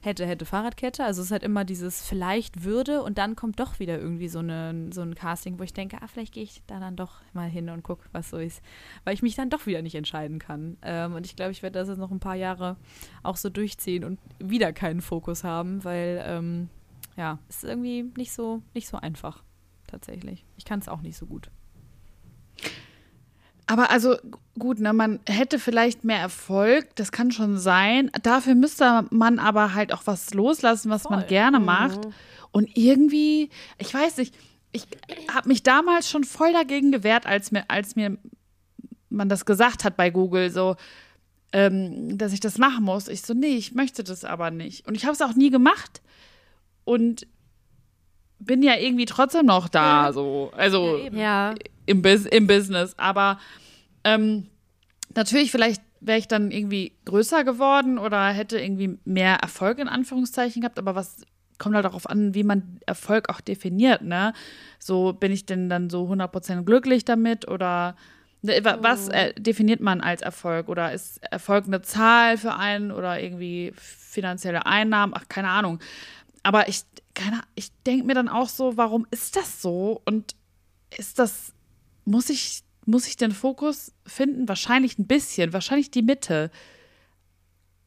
hätte, hätte Fahrradkette. Also es ist halt immer dieses vielleicht würde und dann kommt doch wieder irgendwie so, eine, so ein Casting, wo ich denke, ah, vielleicht gehe ich da dann doch mal hin und gucke, was so ist. Weil ich mich dann doch wieder nicht entscheiden kann. Ähm, und ich glaube, ich werde das jetzt noch ein paar Jahre auch so durchziehen und wieder keinen Fokus haben, weil ähm, ja, es ist irgendwie nicht so, nicht so einfach tatsächlich. Ich kann es auch nicht so gut. Aber also gut, ne, man hätte vielleicht mehr Erfolg, das kann schon sein. Dafür müsste man aber halt auch was loslassen, was Voll. man gerne mhm. macht. Und irgendwie, ich weiß nicht, ich habe mich damals schon voll dagegen gewehrt, als mir, als mir man das gesagt hat bei Google, so, ähm, dass ich das machen muss. Ich so, nee, ich möchte das aber nicht. Und ich habe es auch nie gemacht. Und bin ja irgendwie trotzdem noch da, so. Also ja, im, Bus im Business. Aber ähm, natürlich, vielleicht wäre ich dann irgendwie größer geworden oder hätte irgendwie mehr Erfolg in Anführungszeichen gehabt, aber was kommt halt darauf an, wie man Erfolg auch definiert, ne? So bin ich denn dann so 100% glücklich damit oder ne, was äh, definiert man als Erfolg oder ist Erfolg eine Zahl für einen oder irgendwie finanzielle Einnahmen, ach keine Ahnung. Aber ich keine ich denke mir dann auch so, warum ist das so und ist das muss ich, muss ich den Fokus finden? Wahrscheinlich ein bisschen, wahrscheinlich die Mitte.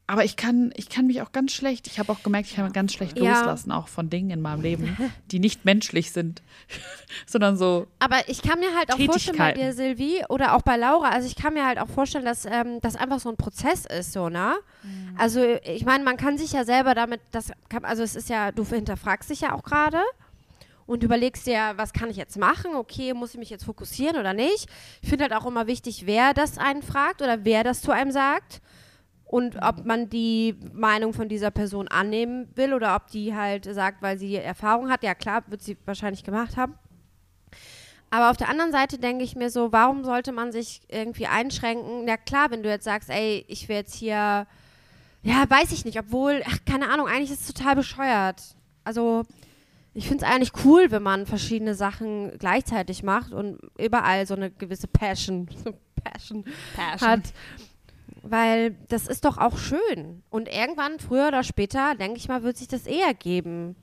Aber ich kann, ich kann mich auch ganz schlecht, ich habe auch gemerkt, ich kann ganz schlecht ja. loslassen, auch von Dingen in meinem Leben, die nicht menschlich sind, sondern so. Aber ich kann mir halt auch vorstellen bei dir, Silvi, oder auch bei Laura, also ich kann mir halt auch vorstellen, dass ähm, das einfach so ein Prozess ist, so, ne? Mhm. Also ich meine, man kann sich ja selber damit, das kann, also es ist ja, du hinterfragst dich ja auch gerade und überlegst dir, was kann ich jetzt machen? Okay, muss ich mich jetzt fokussieren oder nicht? Ich finde halt auch immer wichtig, wer das einen fragt oder wer das zu einem sagt und ob man die Meinung von dieser Person annehmen will oder ob die halt sagt, weil sie Erfahrung hat. Ja, klar, wird sie wahrscheinlich gemacht haben. Aber auf der anderen Seite denke ich mir so, warum sollte man sich irgendwie einschränken? Ja, klar, wenn du jetzt sagst, ey, ich will jetzt hier, ja, weiß ich nicht, obwohl, ach, keine Ahnung, eigentlich ist es total bescheuert. Also, ich finde es eigentlich cool, wenn man verschiedene Sachen gleichzeitig macht und überall so eine gewisse Passion, Passion, Passion. hat. Weil das ist doch auch schön. Und irgendwann, früher oder später, denke ich mal, wird sich das eher geben.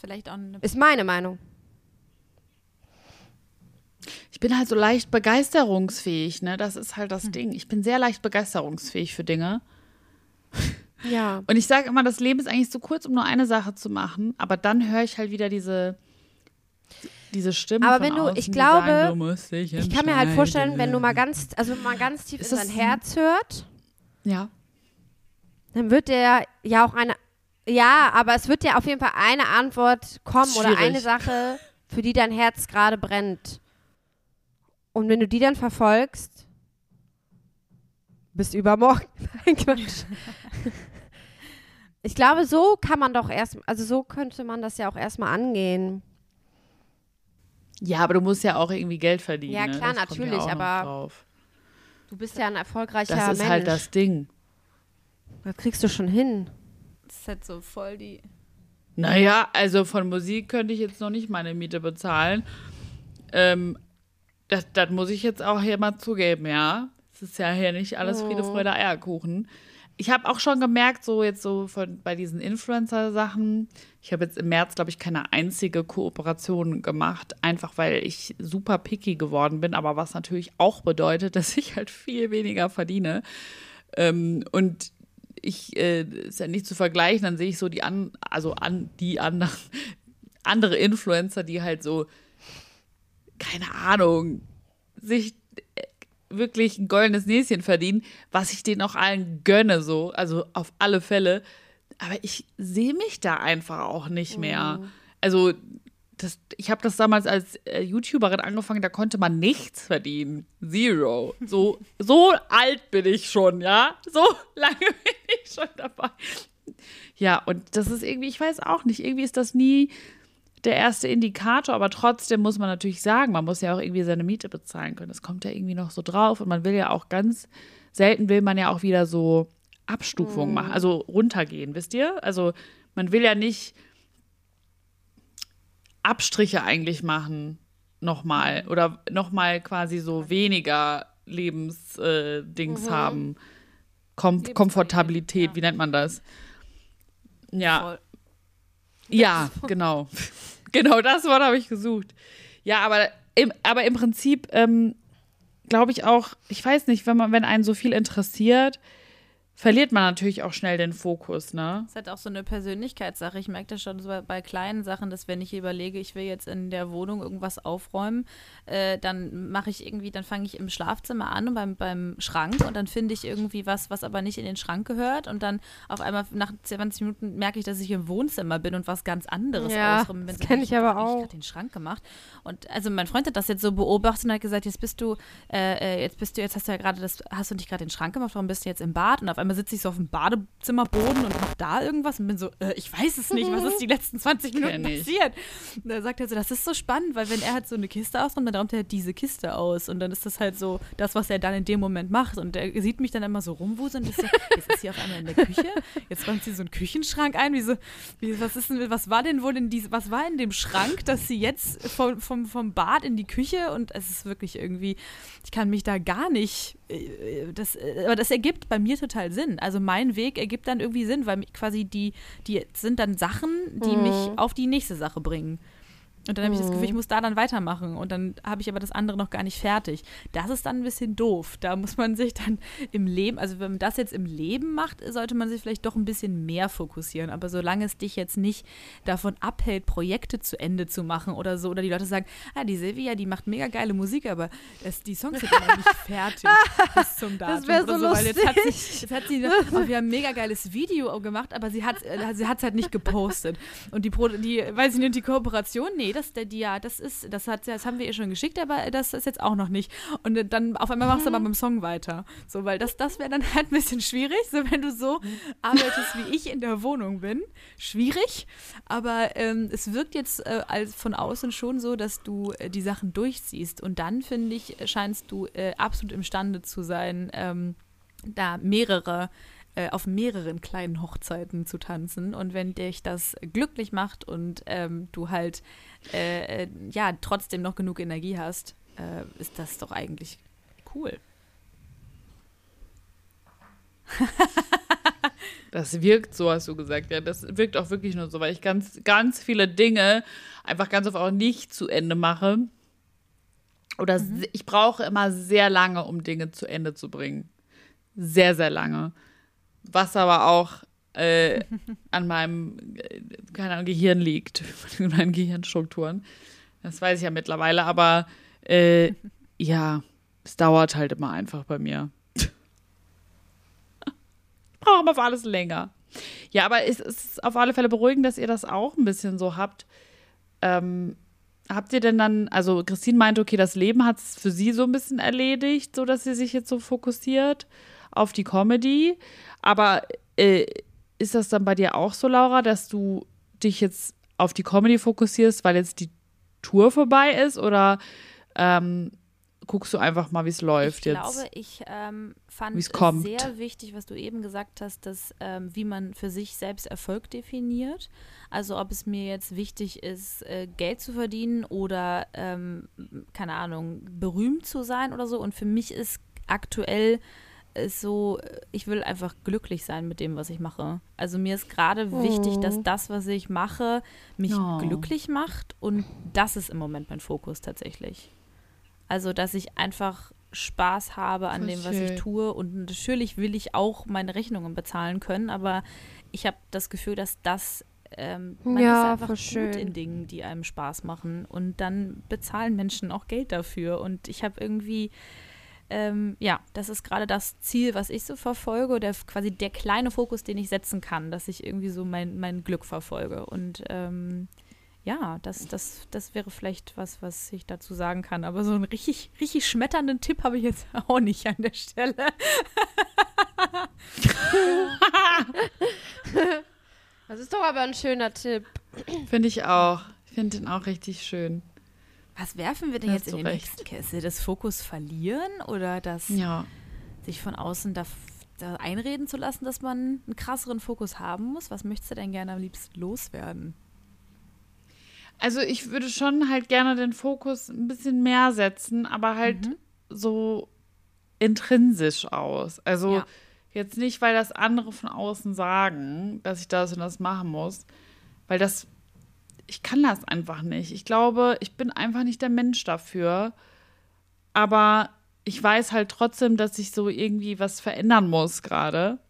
Vielleicht auch eine Ist meine Meinung. Ich bin halt so leicht begeisterungsfähig, ne? Das ist halt das hm. Ding. Ich bin sehr leicht begeisterungsfähig für Dinge. Ja. Und ich sage immer, das Leben ist eigentlich zu kurz, um nur eine Sache zu machen. Aber dann höre ich halt wieder diese, diese Stimme. Aber wenn du, ich glaube, sagen, du ich kann mir halt vorstellen, wenn du mal ganz, also mal ganz tief ist in dein Herz hört. Ja. Dann wird der ja auch eine, ja, aber es wird ja auf jeden Fall eine Antwort kommen oder eine Sache, für die dein Herz gerade brennt. Und wenn du die dann verfolgst, bis übermorgen. Nein, Quatsch. ich glaube, so kann man doch erst, also so könnte man das ja auch erstmal angehen. Ja, aber du musst ja auch irgendwie Geld verdienen. Ja, ne? klar, ne? natürlich, ja aber du bist ja ein erfolgreicher Mensch. Das ist Mensch. halt das Ding. Das kriegst du schon hin. Das ist halt so voll die. Naja, also von Musik könnte ich jetzt noch nicht meine Miete bezahlen. Ähm, das, das muss ich jetzt auch hier mal zugeben, ja. Es ist ja hier nicht alles Friede, oh. Freude, Eierkuchen. Ich habe auch schon gemerkt, so jetzt so von, bei diesen Influencer-Sachen, ich habe jetzt im März, glaube ich, keine einzige Kooperation gemacht, einfach weil ich super picky geworden bin, aber was natürlich auch bedeutet, dass ich halt viel weniger verdiene. Ähm, und ich äh, ist ja nicht zu vergleichen, dann sehe ich so die an, also an die anderen andere Influencer, die halt so keine Ahnung, sich äh, wirklich ein goldenes Näschen verdienen, was ich denen auch allen gönne, so, also auf alle Fälle. Aber ich sehe mich da einfach auch nicht mehr. Mhm. Also, das, ich habe das damals als äh, YouTuberin angefangen, da konnte man nichts verdienen. Zero. So, so alt bin ich schon, ja? So lange bin ich schon dabei. Ja, und das ist irgendwie, ich weiß auch nicht, irgendwie ist das nie der erste Indikator, aber trotzdem muss man natürlich sagen, man muss ja auch irgendwie seine Miete bezahlen können. Das kommt ja irgendwie noch so drauf und man will ja auch ganz selten will man ja auch wieder so Abstufungen machen, also runtergehen, wisst ihr? Also man will ja nicht Abstriche eigentlich machen nochmal oder nochmal quasi so weniger Lebensdings äh, mhm. haben. Kom Komfortabilität, ja. wie nennt man das? Ja. Voll. Ja, genau. genau das Wort habe ich gesucht. Ja, aber im, aber im Prinzip ähm, glaube ich auch, ich weiß nicht, wenn man, wenn einen so viel interessiert, verliert man natürlich auch schnell den Fokus, ne? Das ist halt auch so eine Persönlichkeitssache. Ich merke das schon so bei kleinen Sachen, dass wenn ich überlege, ich will jetzt in der Wohnung irgendwas aufräumen, äh, dann mache ich irgendwie, dann fange ich im Schlafzimmer an und beim, beim Schrank und dann finde ich irgendwie was, was aber nicht in den Schrank gehört und dann auf einmal nach 20 Minuten merke ich, dass ich im Wohnzimmer bin und was ganz anderes ja, ausräumen bin. Das kenne ich aber auch. Ich den Schrank gemacht und also mein Freund hat das jetzt so beobachtet und hat gesagt, jetzt bist du, äh, äh jetzt bist du, jetzt hast du ja gerade das, hast du nicht gerade den Schrank gemacht, warum bist du jetzt im Bad und auf einmal sitze ich so auf dem Badezimmerboden und mache da irgendwas und bin so, äh, ich weiß es nicht, was ist die letzten 20 Minuten passiert? Und da sagt er so, das ist so spannend, weil wenn er halt so eine Kiste ausräumt, dann räumt er halt diese Kiste aus und dann ist das halt so das, was er dann in dem Moment macht. Und er sieht mich dann immer so rumwuseln und ist so, jetzt ist sie auf einmal in der Küche, jetzt räumt sie so einen Küchenschrank ein, wie so, wie, was ist denn, was war denn wohl in diese, was war in dem Schrank, dass sie jetzt vom, vom, vom Bad in die Küche? Und es ist wirklich irgendwie, ich kann mich da gar nicht das, äh, aber das ergibt bei mir total Sinn. Also mein Weg ergibt dann irgendwie Sinn, weil quasi die, die sind dann Sachen, die mhm. mich auf die nächste Sache bringen. Und dann habe ich das Gefühl, ich mhm. muss da dann weitermachen. Und dann habe ich aber das andere noch gar nicht fertig. Das ist dann ein bisschen doof. Da muss man sich dann im Leben, also wenn man das jetzt im Leben macht, sollte man sich vielleicht doch ein bisschen mehr fokussieren. Aber solange es dich jetzt nicht davon abhält, Projekte zu Ende zu machen oder so, oder die Leute sagen, ah, die Silvia, die macht mega geile Musik, aber das, die Songs sind noch nicht fertig bis zum Datum. Das wäre so, so Weil jetzt hat sie, jetzt hat sie oh, wir haben ein mega geiles Video gemacht, aber sie hat äh, sie es halt nicht gepostet. Und die, die weiß ich nicht, die Kooperation, nee, nee, das, der, die, ja, das ist, das hat, das haben wir ihr schon geschickt, aber das ist jetzt auch noch nicht. Und dann auf einmal machst du aber mhm. beim Song weiter. So, weil das, das wäre dann halt ein bisschen schwierig, so wenn du so arbeitest, wie ich in der Wohnung bin. Schwierig, aber ähm, es wirkt jetzt äh, als von außen schon so, dass du äh, die Sachen durchziehst. Und dann, finde ich, scheinst du äh, absolut imstande zu sein, ähm, da mehrere äh, auf mehreren kleinen Hochzeiten zu tanzen. Und wenn dich das glücklich macht und ähm, du halt äh, äh, ja trotzdem noch genug Energie hast, äh, ist das doch eigentlich cool. Das wirkt so, hast du gesagt. Ja, das wirkt auch wirklich nur so, weil ich ganz, ganz viele Dinge einfach ganz oft auch nicht zu Ende mache. Oder mhm. ich brauche immer sehr lange, um Dinge zu Ende zu bringen. Sehr, sehr lange was aber auch äh, an meinem äh, keine Ahnung, Gehirn liegt, an meinen Gehirnstrukturen. Das weiß ich ja mittlerweile, aber äh, ja, es dauert halt immer einfach bei mir. ich brauche immer für alles länger. Ja, aber es ist auf alle Fälle beruhigend, dass ihr das auch ein bisschen so habt. Ähm, habt ihr denn dann, also Christine meinte, okay, das Leben hat es für sie so ein bisschen erledigt, so dass sie sich jetzt so fokussiert auf die Comedy. Aber äh, ist das dann bei dir auch so, Laura, dass du dich jetzt auf die Comedy fokussierst, weil jetzt die Tour vorbei ist? Oder ähm, guckst du einfach mal, wie es läuft ich jetzt? Ich glaube, ich ähm, fand es kommt. sehr wichtig, was du eben gesagt hast, dass ähm, wie man für sich selbst Erfolg definiert. Also ob es mir jetzt wichtig ist, äh, Geld zu verdienen oder ähm, keine Ahnung, berühmt zu sein oder so. Und für mich ist aktuell ist so, ich will einfach glücklich sein mit dem, was ich mache. Also mir ist gerade oh. wichtig, dass oh. das, was ich mache, mich oh. glücklich macht und das ist im Moment mein Fokus tatsächlich. Also, dass ich einfach Spaß habe an Voll dem, was ich tue. Und natürlich will ich auch meine Rechnungen bezahlen können, aber ich habe das Gefühl, dass das ähm, man ja, ist einfach gut schön. in Dingen, die einem Spaß machen. Und dann bezahlen Menschen auch Geld dafür. Und ich habe irgendwie, ähm, ja, das ist gerade das Ziel, was ich so verfolge, oder quasi der kleine Fokus, den ich setzen kann, dass ich irgendwie so mein, mein Glück verfolge. Und ähm, ja, das, das, das wäre vielleicht was, was ich dazu sagen kann. Aber so einen richtig, richtig schmetternden Tipp habe ich jetzt auch nicht an der Stelle. das ist doch aber ein schöner Tipp. Finde ich auch. Ich finde ihn auch richtig schön. Was werfen wir denn jetzt in den recht. nächsten Kessel? Das Fokus verlieren oder das ja. sich von außen da, da einreden zu lassen, dass man einen krasseren Fokus haben muss? Was möchtest du denn gerne am liebsten loswerden? Also ich würde schon halt gerne den Fokus ein bisschen mehr setzen, aber halt mhm. so intrinsisch aus. Also ja. jetzt nicht, weil das andere von außen sagen, dass ich das und das machen muss, weil das, ich kann das einfach nicht. Ich glaube, ich bin einfach nicht der Mensch dafür. Aber ich weiß halt trotzdem, dass ich so irgendwie was verändern muss gerade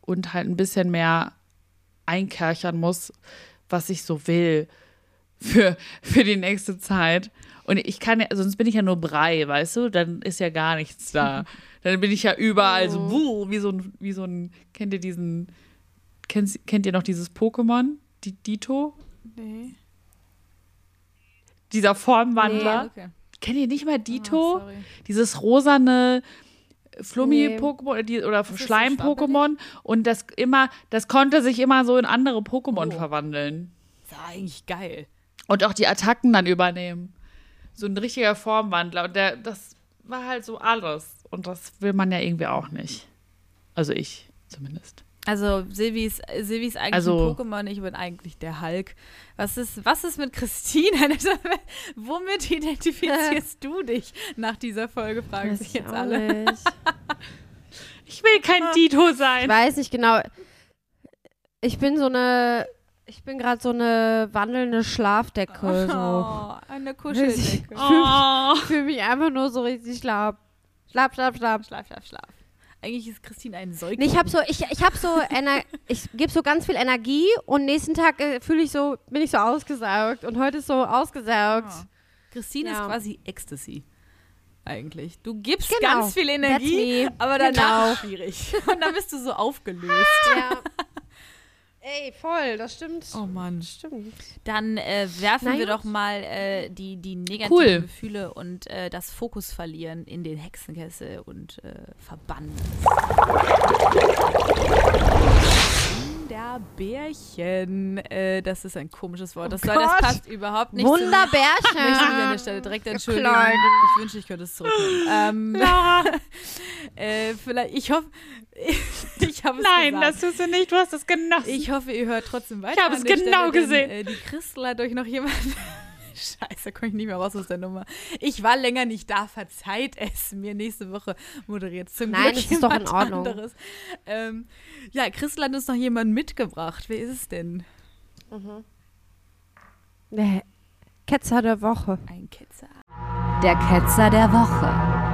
und halt ein bisschen mehr einkerchern muss, was ich so will für, für die nächste Zeit. Und ich kann ja, sonst bin ich ja nur Brei, weißt du? Dann ist ja gar nichts da. Dann bin ich ja überall so, wuh, wie so ein, wie so ein, kennt ihr diesen, kennt, kennt ihr noch dieses Pokémon? Die Dito? Nee. Dieser Formwandler. Nee, okay. Kennt ihr nicht mal Dito? Oh, Dieses rosane Flummi-Pokémon nee. oder Schleim-Pokémon. Und das immer, das konnte sich immer so in andere Pokémon oh. verwandeln. Das war eigentlich geil und auch die Attacken dann übernehmen. So ein richtiger Formwandler. Und der, das war halt so alles. Und das will man ja irgendwie auch nicht. Also ich zumindest. Also Silvi ist, Silvi ist eigentlich also, ein Pokémon, ich bin eigentlich der Hulk. Was ist, was ist mit Christine? Womit identifizierst du dich nach dieser Folge, fragen sich jetzt alle. ich will kein Dito sein. Ich weiß nicht genau. Ich bin so eine ich bin gerade so eine wandelnde Schlafdecke. Oh, so. eine Kuscheldecke. Ich, oh. fühle mich einfach nur so richtig schlaf. Schlaf, schlaf, schlaf. Schlaf, schlaf, schlaf. Eigentlich ist Christine ein Säugling. Nee, ich habe so, ich, ich habe so, ich gebe so ganz viel Energie und nächsten Tag äh, fühle ich so, bin ich so ausgesaugt und heute ist so ausgesaugt. Oh. Christine ja. ist quasi Ecstasy eigentlich. Du gibst genau. ganz viel Energie, aber danach genau. schwierig. Und dann bist du so aufgelöst. Ja. Ey, voll, das stimmt. Oh Mann. Stimmt. Dann äh, werfen Na, wir doch mal äh, die, die negativen cool. Gefühle und äh, das Fokus verlieren in den Hexenkessel und äh, verbannen. Wunderbärchen. Äh, das ist ein komisches Wort. Das, oh soll, das passt überhaupt nicht. Wunderbärchen. Ich möchte mich an der Stelle direkt entschuldigen. Ich wünsche, ich könnte es zurücknehmen. Ähm, äh, vielleicht, ich hoffe, ich habe es Nein, gesagt. das tust du nicht. Du hast es genossen. Ich hoffe, ihr hört trotzdem weiter. Ich habe es genau Stelle, gesehen. Denn, äh, die Christel hat euch noch jemand. Scheiße, komme ich nicht mehr raus aus der Nummer. Ich war länger nicht da, verzeiht es mir. Nächste Woche moderiert zum Nein, Glück das ist doch in Ordnung. Anderes. Ähm, ja, Christel hat uns noch jemanden mitgebracht. Wer ist es denn? Mhm. Der Ketzer der Woche. Ein Ketzer. Der Ketzer der Woche.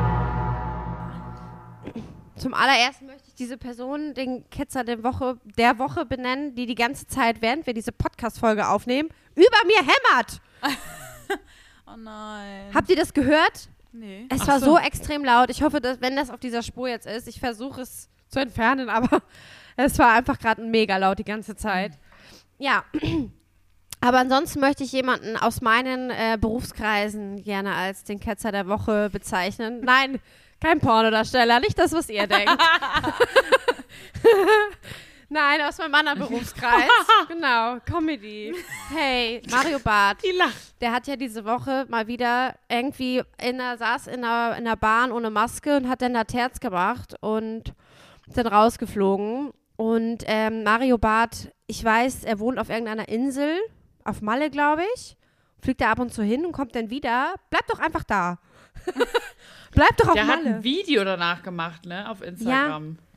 Zum allerersten möchte ich diese Person, den Ketzer der Woche, der Woche benennen, die die ganze Zeit, während wir diese Podcast-Folge aufnehmen, über mir hämmert. oh nein. Habt ihr das gehört? Nee. Es Ach war so. so. extrem laut. Ich hoffe, dass, wenn das auf dieser Spur jetzt ist, ich versuche es zu entfernen, aber es war einfach gerade mega laut die ganze Zeit. Ja. Aber ansonsten möchte ich jemanden aus meinen äh, Berufskreisen gerne als den Ketzer der Woche bezeichnen. Nein, kein Pornodarsteller, nicht das, was ihr denkt. Nein, aus meinem anderen Berufskreis. genau, Comedy. Hey, Mario Barth. Die lacht. Der hat ja diese Woche mal wieder irgendwie in der, saß in der, in der Bahn ohne Maske und hat dann da Terz gemacht und ist dann rausgeflogen. Und ähm, Mario Barth, ich weiß, er wohnt auf irgendeiner Insel, auf Malle, glaube ich. Fliegt da ab und zu hin und kommt dann wieder. Bleib doch einfach da. Bleib doch auf Der Malle. Der hat ein Video danach gemacht, ne, auf Instagram. Ja.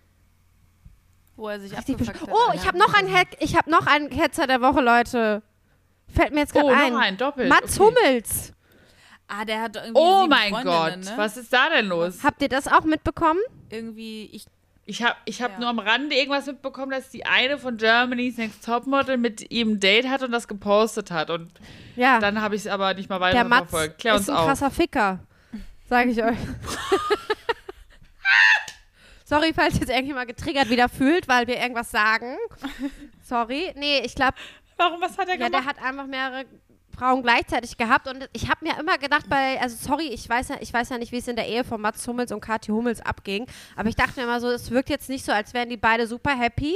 Wo er sich Richtig hat. Oh, ich habe noch einen Hack, ich habe noch einen Ketzer der Woche, Leute. Fällt mir jetzt gerade oh, ein. Noch ein, doppelt. Mats okay. Hummels. Ah, der hat irgendwie Oh mein Gott, ne? was ist da denn los? Habt ihr das auch mitbekommen? Irgendwie, ich ich habe ich hab ja. nur am Rande irgendwas mitbekommen, dass die eine von Germany's Next Topmodel mit ihm ein Date hat und das gepostet hat. Und ja. dann habe ich es aber nicht mal weiter Der Mats verfolgt. Klär uns ist ein auf. krasser Ficker, sage ich euch. Sorry, falls jetzt irgendjemand getriggert wieder fühlt, weil wir irgendwas sagen. Sorry. Nee, ich glaube. Warum, was hat er ja, gemacht? Ja, der hat einfach mehrere Frauen gleichzeitig gehabt und ich habe mir immer gedacht bei, also sorry, ich weiß ja, ich weiß ja nicht, wie es in der Ehe von Mats Hummels und Kathi Hummels abging, aber ich dachte mir immer so, es wirkt jetzt nicht so, als wären die beide super happy,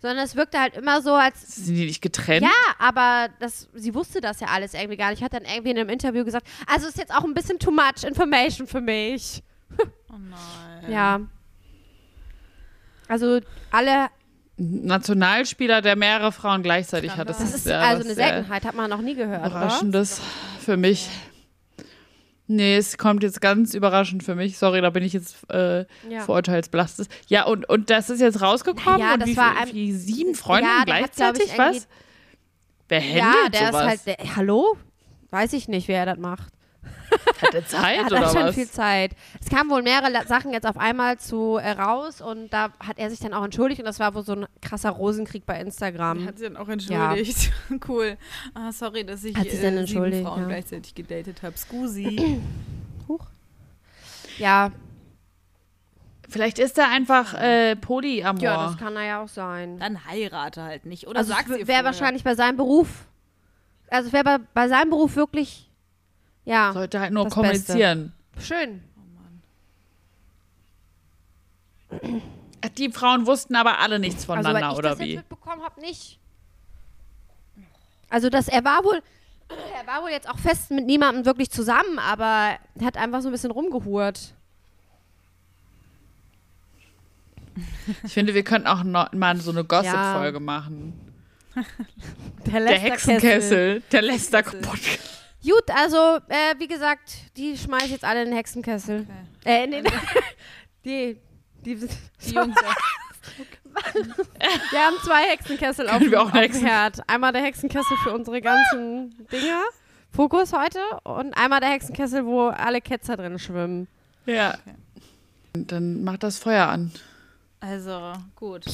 sondern es wirkte halt immer so, als. Sind die nicht getrennt? Ja, aber das, sie wusste das ja alles irgendwie gar nicht. Hat dann irgendwie in einem Interview gesagt, also ist jetzt auch ein bisschen too much information für mich. Oh nein. Ja. Also alle Nationalspieler, der mehrere Frauen gleichzeitig hat. Das, das ist ja, also eine Seltenheit, hat man noch nie gehört. Überraschendes oder? für mich. Nee, es kommt jetzt ganz überraschend für mich. Sorry, da bin ich jetzt äh, ja. vorurteilsbelastet. Ja, und, und das ist jetzt rausgekommen? Ja, das wie, war ein, wie sieben Freunde ja, gleichzeitig? Hat, was? Wer handelt Ja, der sowas? ist halt, der, hallo? Weiß ich nicht, wer das macht. Hat er Zeit er hat oder schon was? viel Zeit. Es kamen wohl mehrere Sachen jetzt auf einmal zu äh, raus und da hat er sich dann auch entschuldigt und das war wohl so ein krasser Rosenkrieg bei Instagram. Er hat sich dann auch entschuldigt. Ja. cool. Ah, sorry, dass ich hat äh, sieben Frauen ja. gleichzeitig gedatet habe. Scusi. Huch. Ja. Vielleicht ist er einfach äh, Polyamor. Ja, das kann er ja auch sein. Dann heirate halt nicht. Oder also sag's wäre wahrscheinlich bei seinem Beruf. Also es wäre bei, bei seinem Beruf wirklich ja. Sollte halt nur kommunizieren. Beste. Schön. Oh Mann. Die Frauen wussten aber alle nichts also, voneinander, also, oder das wie? Jetzt mitbekommen habe, nicht. Also, das, er war wohl, er war wohl jetzt auch fest mit niemandem wirklich zusammen, aber er hat einfach so ein bisschen rumgehurt. Ich finde, wir könnten auch noch mal so eine Gossip-Folge ja. machen. Der, der Hexenkessel, der Lester-Podcast. Gut, also, äh, wie gesagt, die schmeiße ich jetzt alle in den Hexenkessel. Okay. Äh, in den. die. Die, die Jungs. wir haben zwei Hexenkessel auf, wir auch auf dem Herd. Einmal der Hexenkessel für unsere ganzen Dinger, Fokus heute, und einmal der Hexenkessel, wo alle Ketzer drin schwimmen. Ja. Okay. Dann macht das Feuer an. Also, gut.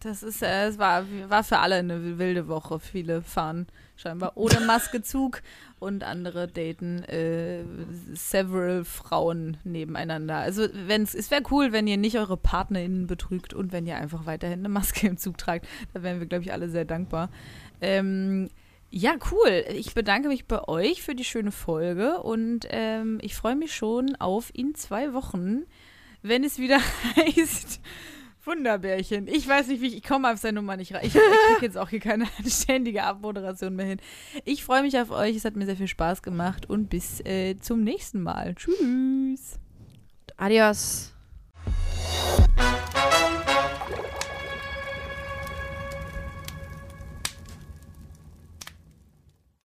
Das ist, äh, es war, war für alle eine wilde Woche. Viele fahren scheinbar ohne Maskezug und andere daten äh, several Frauen nebeneinander. Also wenn's, es wäre cool, wenn ihr nicht eure PartnerInnen betrügt und wenn ihr einfach weiterhin eine Maske im Zug tragt. Da wären wir, glaube ich, alle sehr dankbar. Ähm, ja, cool. Ich bedanke mich bei euch für die schöne Folge und ähm, ich freue mich schon auf in zwei Wochen, wenn es wieder heißt Wunderbärchen. Ich weiß nicht, wie ich, ich komme auf seine Nummer nicht rein. Ich, ich kriege jetzt auch hier keine ständige Abmoderation mehr hin. Ich freue mich auf euch. Es hat mir sehr viel Spaß gemacht und bis äh, zum nächsten Mal. Tschüss. Adios.